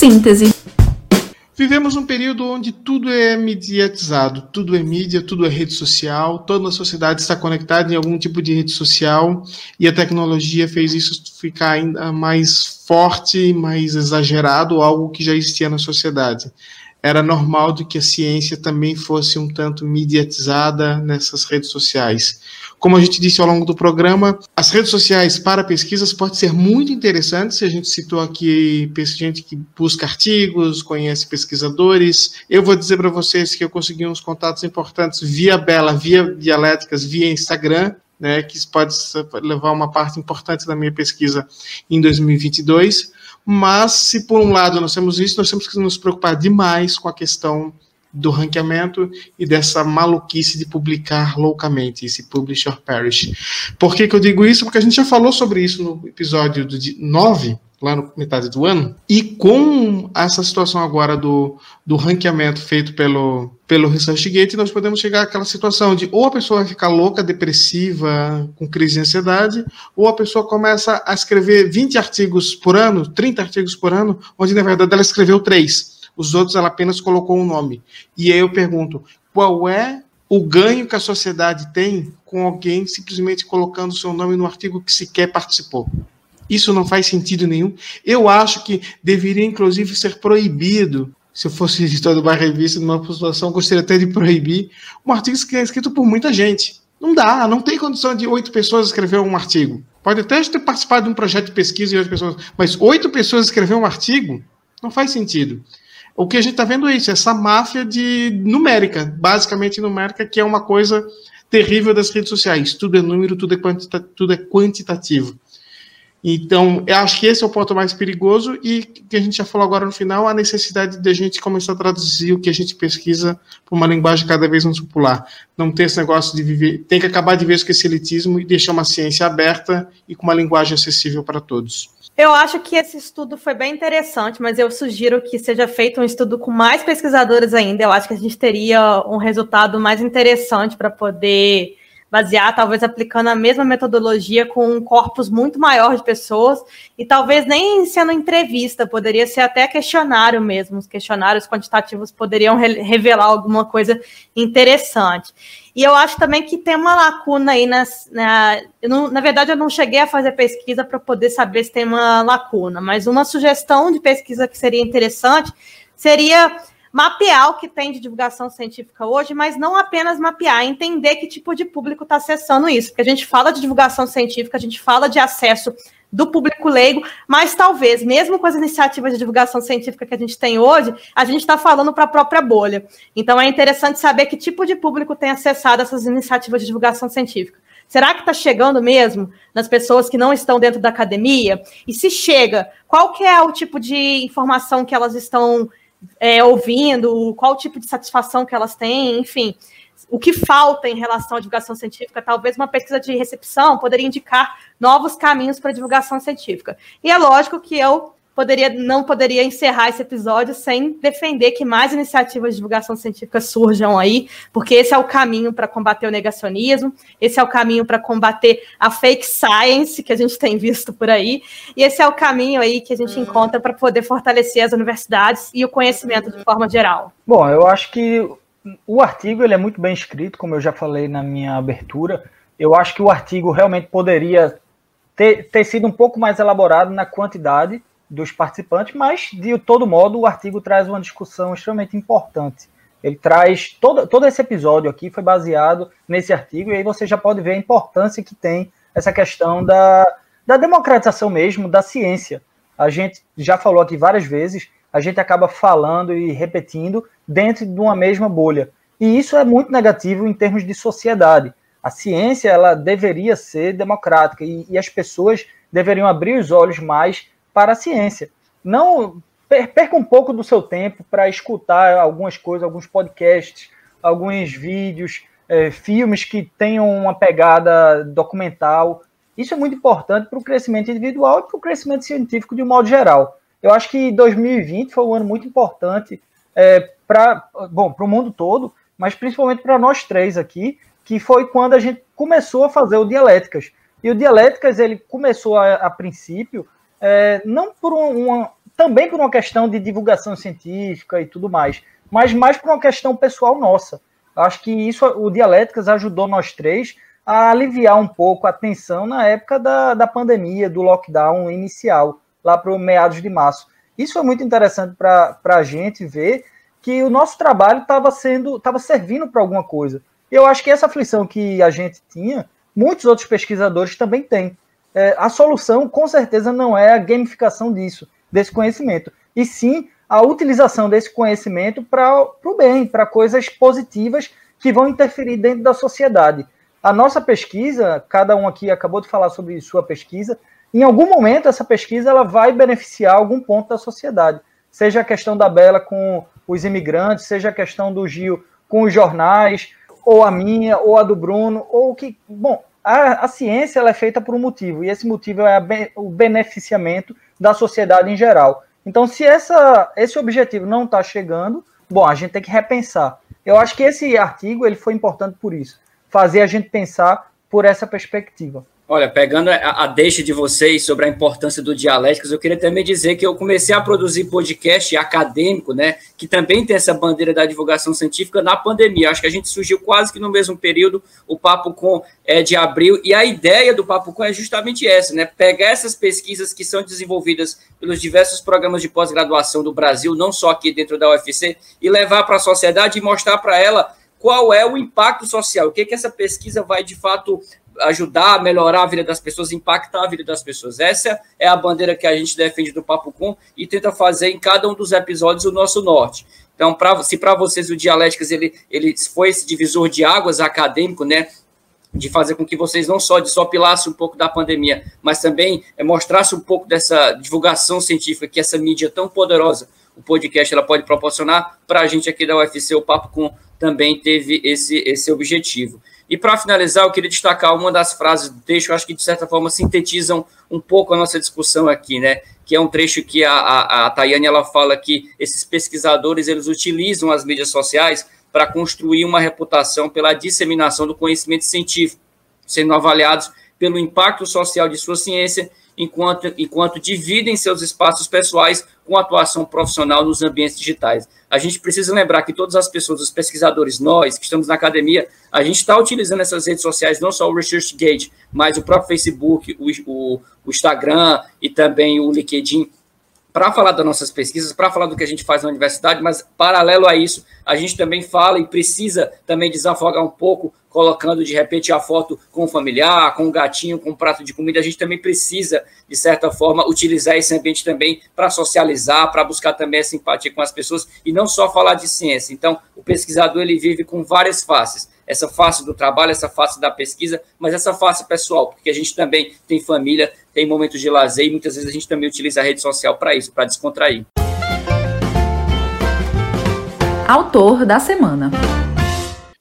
Síntese. Vivemos um período onde tudo é mediatizado, tudo é mídia, tudo é rede social, toda a sociedade está conectada em algum tipo de rede social e a tecnologia fez isso ficar ainda mais forte, mais exagerado, algo que já existia na sociedade era normal de que a ciência também fosse um tanto mediatizada nessas redes sociais. Como a gente disse ao longo do programa, as redes sociais para pesquisas podem ser muito interessantes. A gente citou aqui gente que busca artigos, conhece pesquisadores. Eu vou dizer para vocês que eu consegui uns contatos importantes via Bela, via Dialéticas, via Instagram. Né, que pode levar uma parte importante da minha pesquisa em 2022. Mas, se por um lado nós temos isso, nós temos que nos preocupar demais com a questão do ranqueamento e dessa maluquice de publicar loucamente, esse publisher perish. Por que, que eu digo isso? Porque a gente já falou sobre isso no episódio 9, lá no metade do ano, e com essa situação agora do, do ranqueamento feito pelo, pelo ResearchGate, nós podemos chegar àquela situação de ou a pessoa vai ficar louca, depressiva, com crise de ansiedade, ou a pessoa começa a escrever 20 artigos por ano, 30 artigos por ano, onde na verdade ela escreveu três Os outros ela apenas colocou um nome. E aí eu pergunto, qual é o ganho que a sociedade tem com alguém simplesmente colocando seu nome no artigo que sequer participou? Isso não faz sentido nenhum. Eu acho que deveria, inclusive, ser proibido. Se eu fosse editor de uma revista, numa situação, gostaria até de proibir um artigo que é escrito por muita gente. Não dá, não tem condição de oito pessoas escrever um artigo. Pode até ter participado de um projeto de pesquisa e oito pessoas, mas oito pessoas escrever um artigo não faz sentido. O que a gente está vendo é isso, essa máfia de numérica, basicamente numérica, que é uma coisa terrível das redes sociais. Tudo é número, tudo é, quantita tudo é quantitativo. Então, eu acho que esse é o ponto mais perigoso e que a gente já falou agora no final, a necessidade de a gente começar a traduzir o que a gente pesquisa para uma linguagem cada vez mais popular. Não ter esse negócio de viver, tem que acabar de vez com esse elitismo e deixar uma ciência aberta e com uma linguagem acessível para todos. Eu acho que esse estudo foi bem interessante, mas eu sugiro que seja feito um estudo com mais pesquisadores ainda. Eu acho que a gente teria um resultado mais interessante para poder basear, talvez aplicando a mesma metodologia com um corpus muito maior de pessoas, e talvez nem sendo entrevista, poderia ser até questionário mesmo. Os questionários quantitativos poderiam re revelar alguma coisa interessante. E eu acho também que tem uma lacuna aí nas. Na, não, na verdade, eu não cheguei a fazer pesquisa para poder saber se tem uma lacuna, mas uma sugestão de pesquisa que seria interessante seria mapear o que tem de divulgação científica hoje, mas não apenas mapear, entender que tipo de público está acessando isso. Porque a gente fala de divulgação científica, a gente fala de acesso do público leigo, mas talvez, mesmo com as iniciativas de divulgação científica que a gente tem hoje, a gente está falando para a própria bolha. Então é interessante saber que tipo de público tem acessado essas iniciativas de divulgação científica. Será que está chegando mesmo nas pessoas que não estão dentro da academia? E se chega, qual que é o tipo de informação que elas estão é, ouvindo, qual tipo de satisfação que elas têm, enfim. O que falta em relação à divulgação científica, talvez uma pesquisa de recepção poderia indicar novos caminhos para a divulgação científica. E é lógico que eu poderia, não poderia encerrar esse episódio sem defender que mais iniciativas de divulgação científica surjam aí, porque esse é o caminho para combater o negacionismo, esse é o caminho para combater a fake science que a gente tem visto por aí, e esse é o caminho aí que a gente encontra para poder fortalecer as universidades e o conhecimento de forma geral. Bom, eu acho que o artigo ele é muito bem escrito, como eu já falei na minha abertura. Eu acho que o artigo realmente poderia ter, ter sido um pouco mais elaborado na quantidade dos participantes, mas de todo modo o artigo traz uma discussão extremamente importante. Ele traz todo, todo esse episódio aqui foi baseado nesse artigo e aí você já pode ver a importância que tem essa questão da, da democratização mesmo da ciência. A gente já falou aqui várias vezes, a gente acaba falando e repetindo dentro de uma mesma bolha. E isso é muito negativo em termos de sociedade. A ciência ela deveria ser democrática e, e as pessoas deveriam abrir os olhos mais para a ciência. Não perca um pouco do seu tempo para escutar algumas coisas, alguns podcasts, alguns vídeos, é, filmes que tenham uma pegada documental. Isso é muito importante para o crescimento individual e para o crescimento científico de um modo geral. Eu acho que 2020 foi um ano muito importante é, para bom para o mundo todo, mas principalmente para nós três aqui, que foi quando a gente começou a fazer o Dialéticas. E o Dialéticas ele começou a, a princípio é, não por uma, também por uma questão de divulgação científica e tudo mais, mas mais por uma questão pessoal nossa. Acho que isso, o Dialéticas ajudou nós três a aliviar um pouco a tensão na época da, da pandemia, do lockdown inicial, lá para meados de março. Isso foi muito interessante para a gente ver que o nosso trabalho estava sendo, estava servindo para alguma coisa. Eu acho que essa aflição que a gente tinha, muitos outros pesquisadores também têm é, a solução com certeza não é a gamificação disso, desse conhecimento, e sim a utilização desse conhecimento para o bem, para coisas positivas que vão interferir dentro da sociedade. A nossa pesquisa, cada um aqui acabou de falar sobre sua pesquisa, em algum momento essa pesquisa ela vai beneficiar algum ponto da sociedade. Seja a questão da Bela com os imigrantes, seja a questão do Gil com os jornais, ou a minha, ou a do Bruno, ou que. Bom, a, a ciência ela é feita por um motivo, e esse motivo é be, o beneficiamento da sociedade em geral. Então, se essa, esse objetivo não está chegando, bom, a gente tem que repensar. Eu acho que esse artigo ele foi importante por isso, fazer a gente pensar por essa perspectiva. Olha, pegando a, a, deixa de vocês sobre a importância do Dialéticas, eu queria também dizer que eu comecei a produzir podcast acadêmico, né, que também tem essa bandeira da divulgação científica na pandemia. Acho que a gente surgiu quase que no mesmo período, o Papo Com é de abril, e a ideia do Papo Com é justamente essa, né, pegar essas pesquisas que são desenvolvidas pelos diversos programas de pós-graduação do Brasil, não só aqui dentro da UFC, e levar para a sociedade e mostrar para ela qual é o impacto social, o que, que essa pesquisa vai de fato ajudar a melhorar a vida das pessoas, impactar a vida das pessoas. Essa é a bandeira que a gente defende do Papo Com e tenta fazer em cada um dos episódios o nosso norte. Então, pra, se para vocês o Dialéticas ele, ele foi esse divisor de águas acadêmico, né? De fazer com que vocês não só desopilassem um pouco da pandemia, mas também é, mostrassem um pouco dessa divulgação científica que essa mídia tão poderosa, o podcast, ela pode proporcionar para a gente aqui da UFC, o Papo Com também teve esse, esse objetivo. E para finalizar, eu queria destacar uma das frases do texto, eu acho que de certa forma sintetizam um pouco a nossa discussão aqui, né? Que é um trecho que a, a, a Tayane ela fala que esses pesquisadores eles utilizam as mídias sociais para construir uma reputação pela disseminação do conhecimento científico, sendo avaliados pelo impacto social de sua ciência enquanto, enquanto dividem seus espaços pessoais com atuação profissional nos ambientes digitais. A gente precisa lembrar que todas as pessoas, os pesquisadores, nós que estamos na academia, a gente está utilizando essas redes sociais, não só o ResearchGate, mas o próprio Facebook, o, o, o Instagram e também o LinkedIn, para falar das nossas pesquisas, para falar do que a gente faz na universidade, mas paralelo a isso, a gente também fala e precisa também desafogar um pouco, colocando de repente a foto com o familiar, com o gatinho, com o prato de comida. A gente também precisa, de certa forma, utilizar esse ambiente também para socializar, para buscar também essa empatia com as pessoas e não só falar de ciência. Então, o pesquisador ele vive com várias faces essa face do trabalho, essa face da pesquisa, mas essa face pessoal, porque a gente também tem família, tem momentos de lazer e muitas vezes a gente também utiliza a rede social para isso, para descontrair. Autor da semana.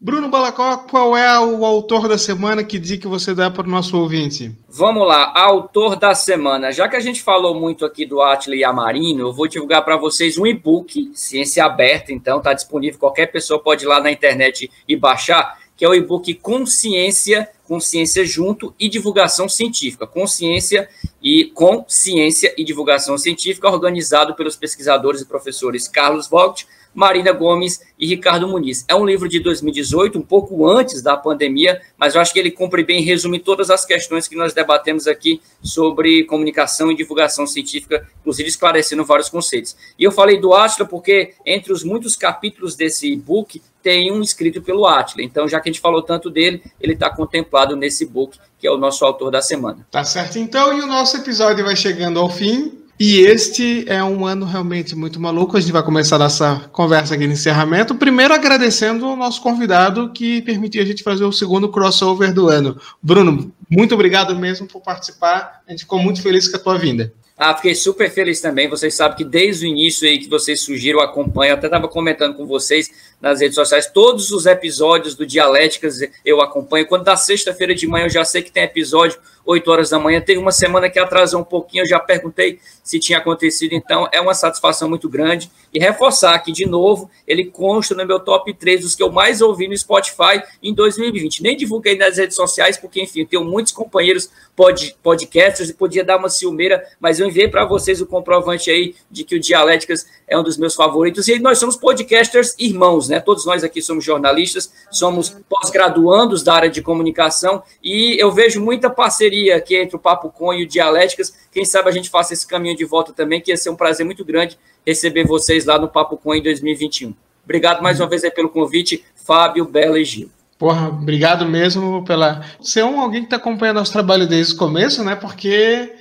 Bruno Balacó, qual é o autor da semana? Que dica você dá para o nosso ouvinte? Vamos lá, autor da semana. Já que a gente falou muito aqui do Atli Amarino, eu vou divulgar para vocês um e-book, ciência aberta, então está disponível, qualquer pessoa pode ir lá na internet e baixar, que é o e-book Consciência, Consciência Junto e Divulgação Científica. Consciência e Consciência e Divulgação Científica, organizado pelos pesquisadores e professores Carlos Vogt, Marina Gomes e Ricardo Muniz. É um livro de 2018, um pouco antes da pandemia, mas eu acho que ele cumpre bem, resume todas as questões que nós debatemos aqui sobre comunicação e divulgação científica, inclusive esclarecendo vários conceitos. E eu falei do Atila porque, entre os muitos capítulos desse book, tem um escrito pelo Atila. Então, já que a gente falou tanto dele, ele está contemplado nesse book, que é o nosso autor da semana. Tá certo, então, e o nosso episódio vai chegando ao fim. E este é um ano realmente muito maluco. A gente vai começar nossa conversa aqui no encerramento. Primeiro, agradecendo o nosso convidado que permitiu a gente fazer o segundo crossover do ano. Bruno, muito obrigado mesmo por participar. A gente ficou muito feliz com a tua vinda. Ah, fiquei super feliz também. Vocês sabem que desde o início aí que vocês surgiram, acompanho. Eu até estava comentando com vocês nas redes sociais. Todos os episódios do Dialéticas eu acompanho. Quando da sexta-feira de manhã eu já sei que tem episódio 8 horas da manhã. Teve uma semana que atrasou um pouquinho, eu já perguntei se tinha acontecido, então é uma satisfação muito grande. E reforçar que, de novo, ele consta no meu top 3 dos que eu mais ouvi no Spotify em 2020. Nem divulguei nas redes sociais, porque, enfim, tenho muitos companheiros pod, podcasters e podia dar uma ciumeira, mas eu enviei para vocês o comprovante aí de que o Dialéticas é um dos meus favoritos. E nós somos podcasters irmãos, né? Todos nós aqui somos jornalistas, somos pós-graduandos da área de comunicação e eu vejo muita parceria aqui entre o Papo Com e o Dialéticas. Quem sabe a gente faça esse caminho de volta também, que ia ser um prazer muito grande receber vocês lá no Papo Com em 2021. Obrigado mais uma vez pelo convite, Fábio, Bela e Gil. Porra, obrigado mesmo pela. É um alguém que está acompanhando nosso trabalho desde o começo, né? Porque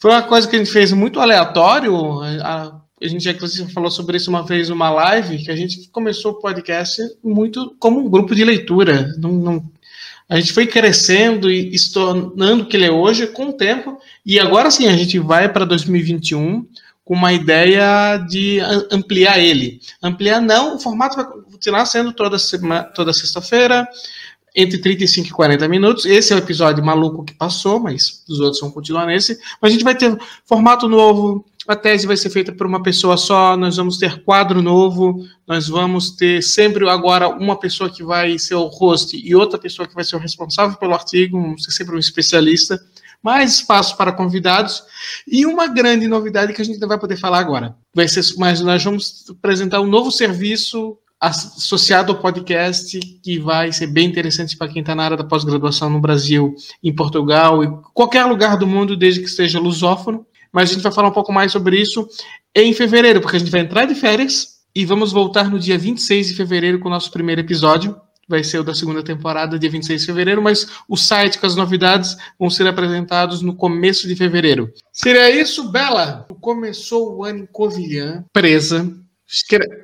foi uma coisa que a gente fez muito aleatório. A, a gente já falou sobre isso uma vez numa live, que a gente começou o podcast muito como um grupo de leitura. Não, não a gente foi crescendo e se tornando o que ele é hoje com o tempo. E agora sim, a gente vai para 2021 com uma ideia de ampliar ele. Ampliar não, o formato vai continuar sendo toda, toda sexta-feira, entre 35 e 40 minutos. Esse é o episódio maluco que passou, mas os outros vão continuar nesse. Mas a gente vai ter formato novo, a tese vai ser feita por uma pessoa só, nós vamos ter quadro novo, nós vamos ter sempre agora uma pessoa que vai ser o host e outra pessoa que vai ser o responsável pelo artigo, vamos ser sempre um especialista, mais espaço para convidados e uma grande novidade que a gente não vai poder falar agora. Vai ser, mas nós vamos apresentar um novo serviço associado ao podcast que vai ser bem interessante para quem está na área da pós-graduação no Brasil, em Portugal e qualquer lugar do mundo, desde que esteja lusófono mas a gente vai falar um pouco mais sobre isso em fevereiro, porque a gente vai entrar de férias e vamos voltar no dia 26 de fevereiro com o nosso primeiro episódio. Vai ser o da segunda temporada, dia 26 de fevereiro, mas o site com as novidades vão ser apresentados no começo de fevereiro. Seria isso, Bela? Começou o ano em Covilhã, presa.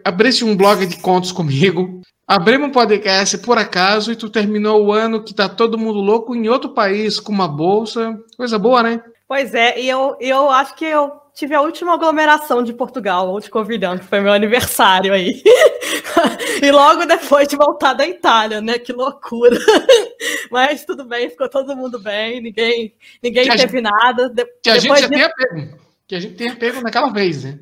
Abriste um blog de contos comigo. Abrimos um podcast por acaso e tu terminou o ano que tá todo mundo louco em outro país com uma bolsa. Coisa boa, né? Pois é, e eu, eu acho que eu tive a última aglomeração de Portugal, onde convidando, que foi meu aniversário aí. e logo depois de voltar da Itália, né? Que loucura. Mas tudo bem, ficou todo mundo bem, ninguém, ninguém teve gente, nada. De, que a gente já de... tenha pego. Que a gente tenha pego naquela vez, né?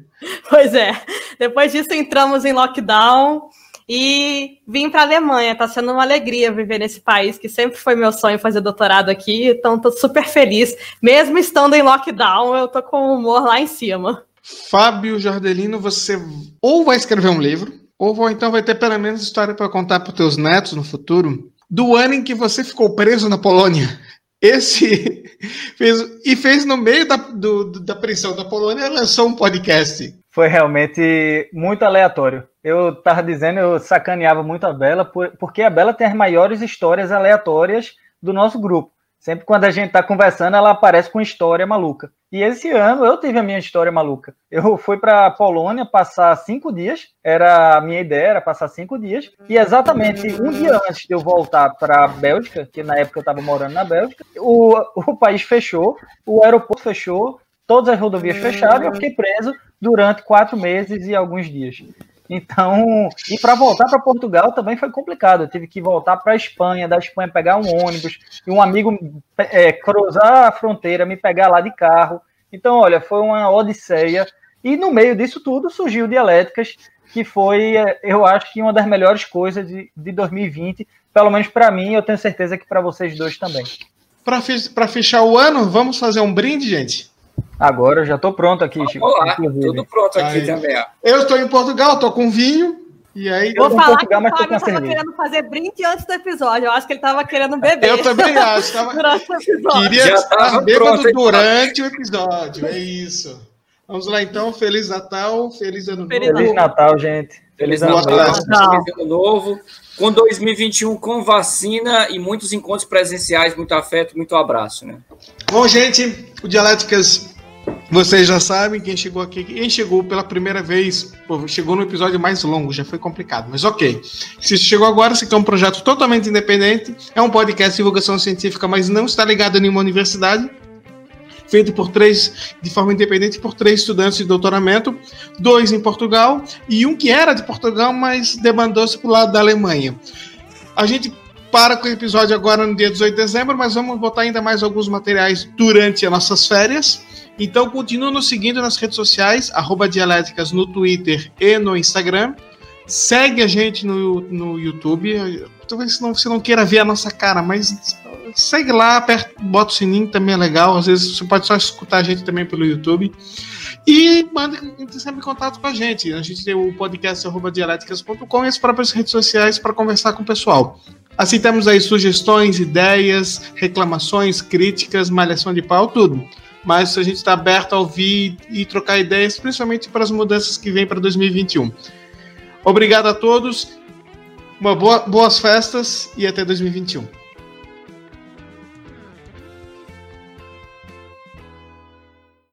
Pois é. Depois disso entramos em lockdown e vim para a Alemanha. Está sendo uma alegria viver nesse país, que sempre foi meu sonho fazer doutorado aqui. Então, estou super feliz. Mesmo estando em lockdown, eu estou com o humor lá em cima. Fábio Jordelino, você ou vai escrever um livro, ou então vai ter pelo menos história para contar para os teus netos no futuro, do ano em que você ficou preso na Polônia. Esse fez e fez no meio da, do, da prisão da Polônia lançou um podcast foi realmente muito aleatório. Eu estava dizendo, eu sacaneava muito a Bela, porque a Bela tem as maiores histórias aleatórias do nosso grupo. Sempre quando a gente está conversando, ela aparece com história maluca. E esse ano eu tive a minha história maluca. Eu fui para a Polônia passar cinco dias, era a minha ideia, era passar cinco dias. E exatamente um dia antes de eu voltar para a Bélgica, que na época eu estava morando na Bélgica, o, o país fechou, o aeroporto fechou, todas as rodovias fechadas e eu fiquei preso durante quatro meses e alguns dias. Então, e para voltar para Portugal também foi complicado. Eu tive que voltar para a Espanha, da Espanha pegar um ônibus e um amigo é, cruzar a fronteira, me pegar lá de carro. Então, olha, foi uma odisseia. E no meio disso tudo surgiu Dialéticas, que foi, é, eu acho que uma das melhores coisas de, de 2020, pelo menos para mim, eu tenho certeza que para vocês dois também. Para fechar o ano, vamos fazer um brinde, gente? Agora eu já estou pronto aqui, Chico. Olá, tudo pronto aqui aí. também. Eu estou em Portugal, estou com vinho. E aí, eu vou falar Portugal, que o Fábio estava querendo fazer brinde antes do episódio. Eu acho que ele estava querendo beber. Eu também acho. Tava... durante o episódio. Queria Já estar bêbado pronto, durante o episódio. É isso. Vamos lá, então. Feliz Natal, feliz Ano Novo. Feliz Natal, gente. Feliz, Feliz Natal. Natal. Feliz Ano Novo. Com 2021, com vacina e muitos encontros presenciais, muito afeto, muito abraço, né? Bom, gente, o Dialéticas vocês já sabem, quem chegou aqui, quem chegou pela primeira vez, pô, chegou no episódio mais longo, já foi complicado, mas ok. Se chegou agora, esse aqui é um projeto totalmente independente, é um podcast de divulgação científica, mas não está ligado a nenhuma universidade, feito por três, de forma independente, por três estudantes de doutoramento, dois em Portugal e um que era de Portugal, mas demandou-se para o lado da Alemanha. A gente para com o episódio agora no dia 18 de dezembro, mas vamos botar ainda mais alguns materiais durante as nossas férias. Então continue nos seguindo nas redes sociais, arroba Dialéticas no Twitter e no Instagram. Segue a gente no, no YouTube. Talvez não, você não queira ver a nossa cara, mas segue lá, aperta, bota o sininho, também é legal. Às vezes você pode só escutar a gente também pelo YouTube. E manda sempre contato com a gente. A gente tem o podcast dialéticas.com e as próprias redes sociais para conversar com o pessoal. Aceitamos aí sugestões, ideias, reclamações, críticas, malhação de pau, tudo mas a gente está aberto a ouvir e trocar ideias, principalmente para as mudanças que vêm para 2021. Obrigado a todos, uma boa, boas festas e até 2021.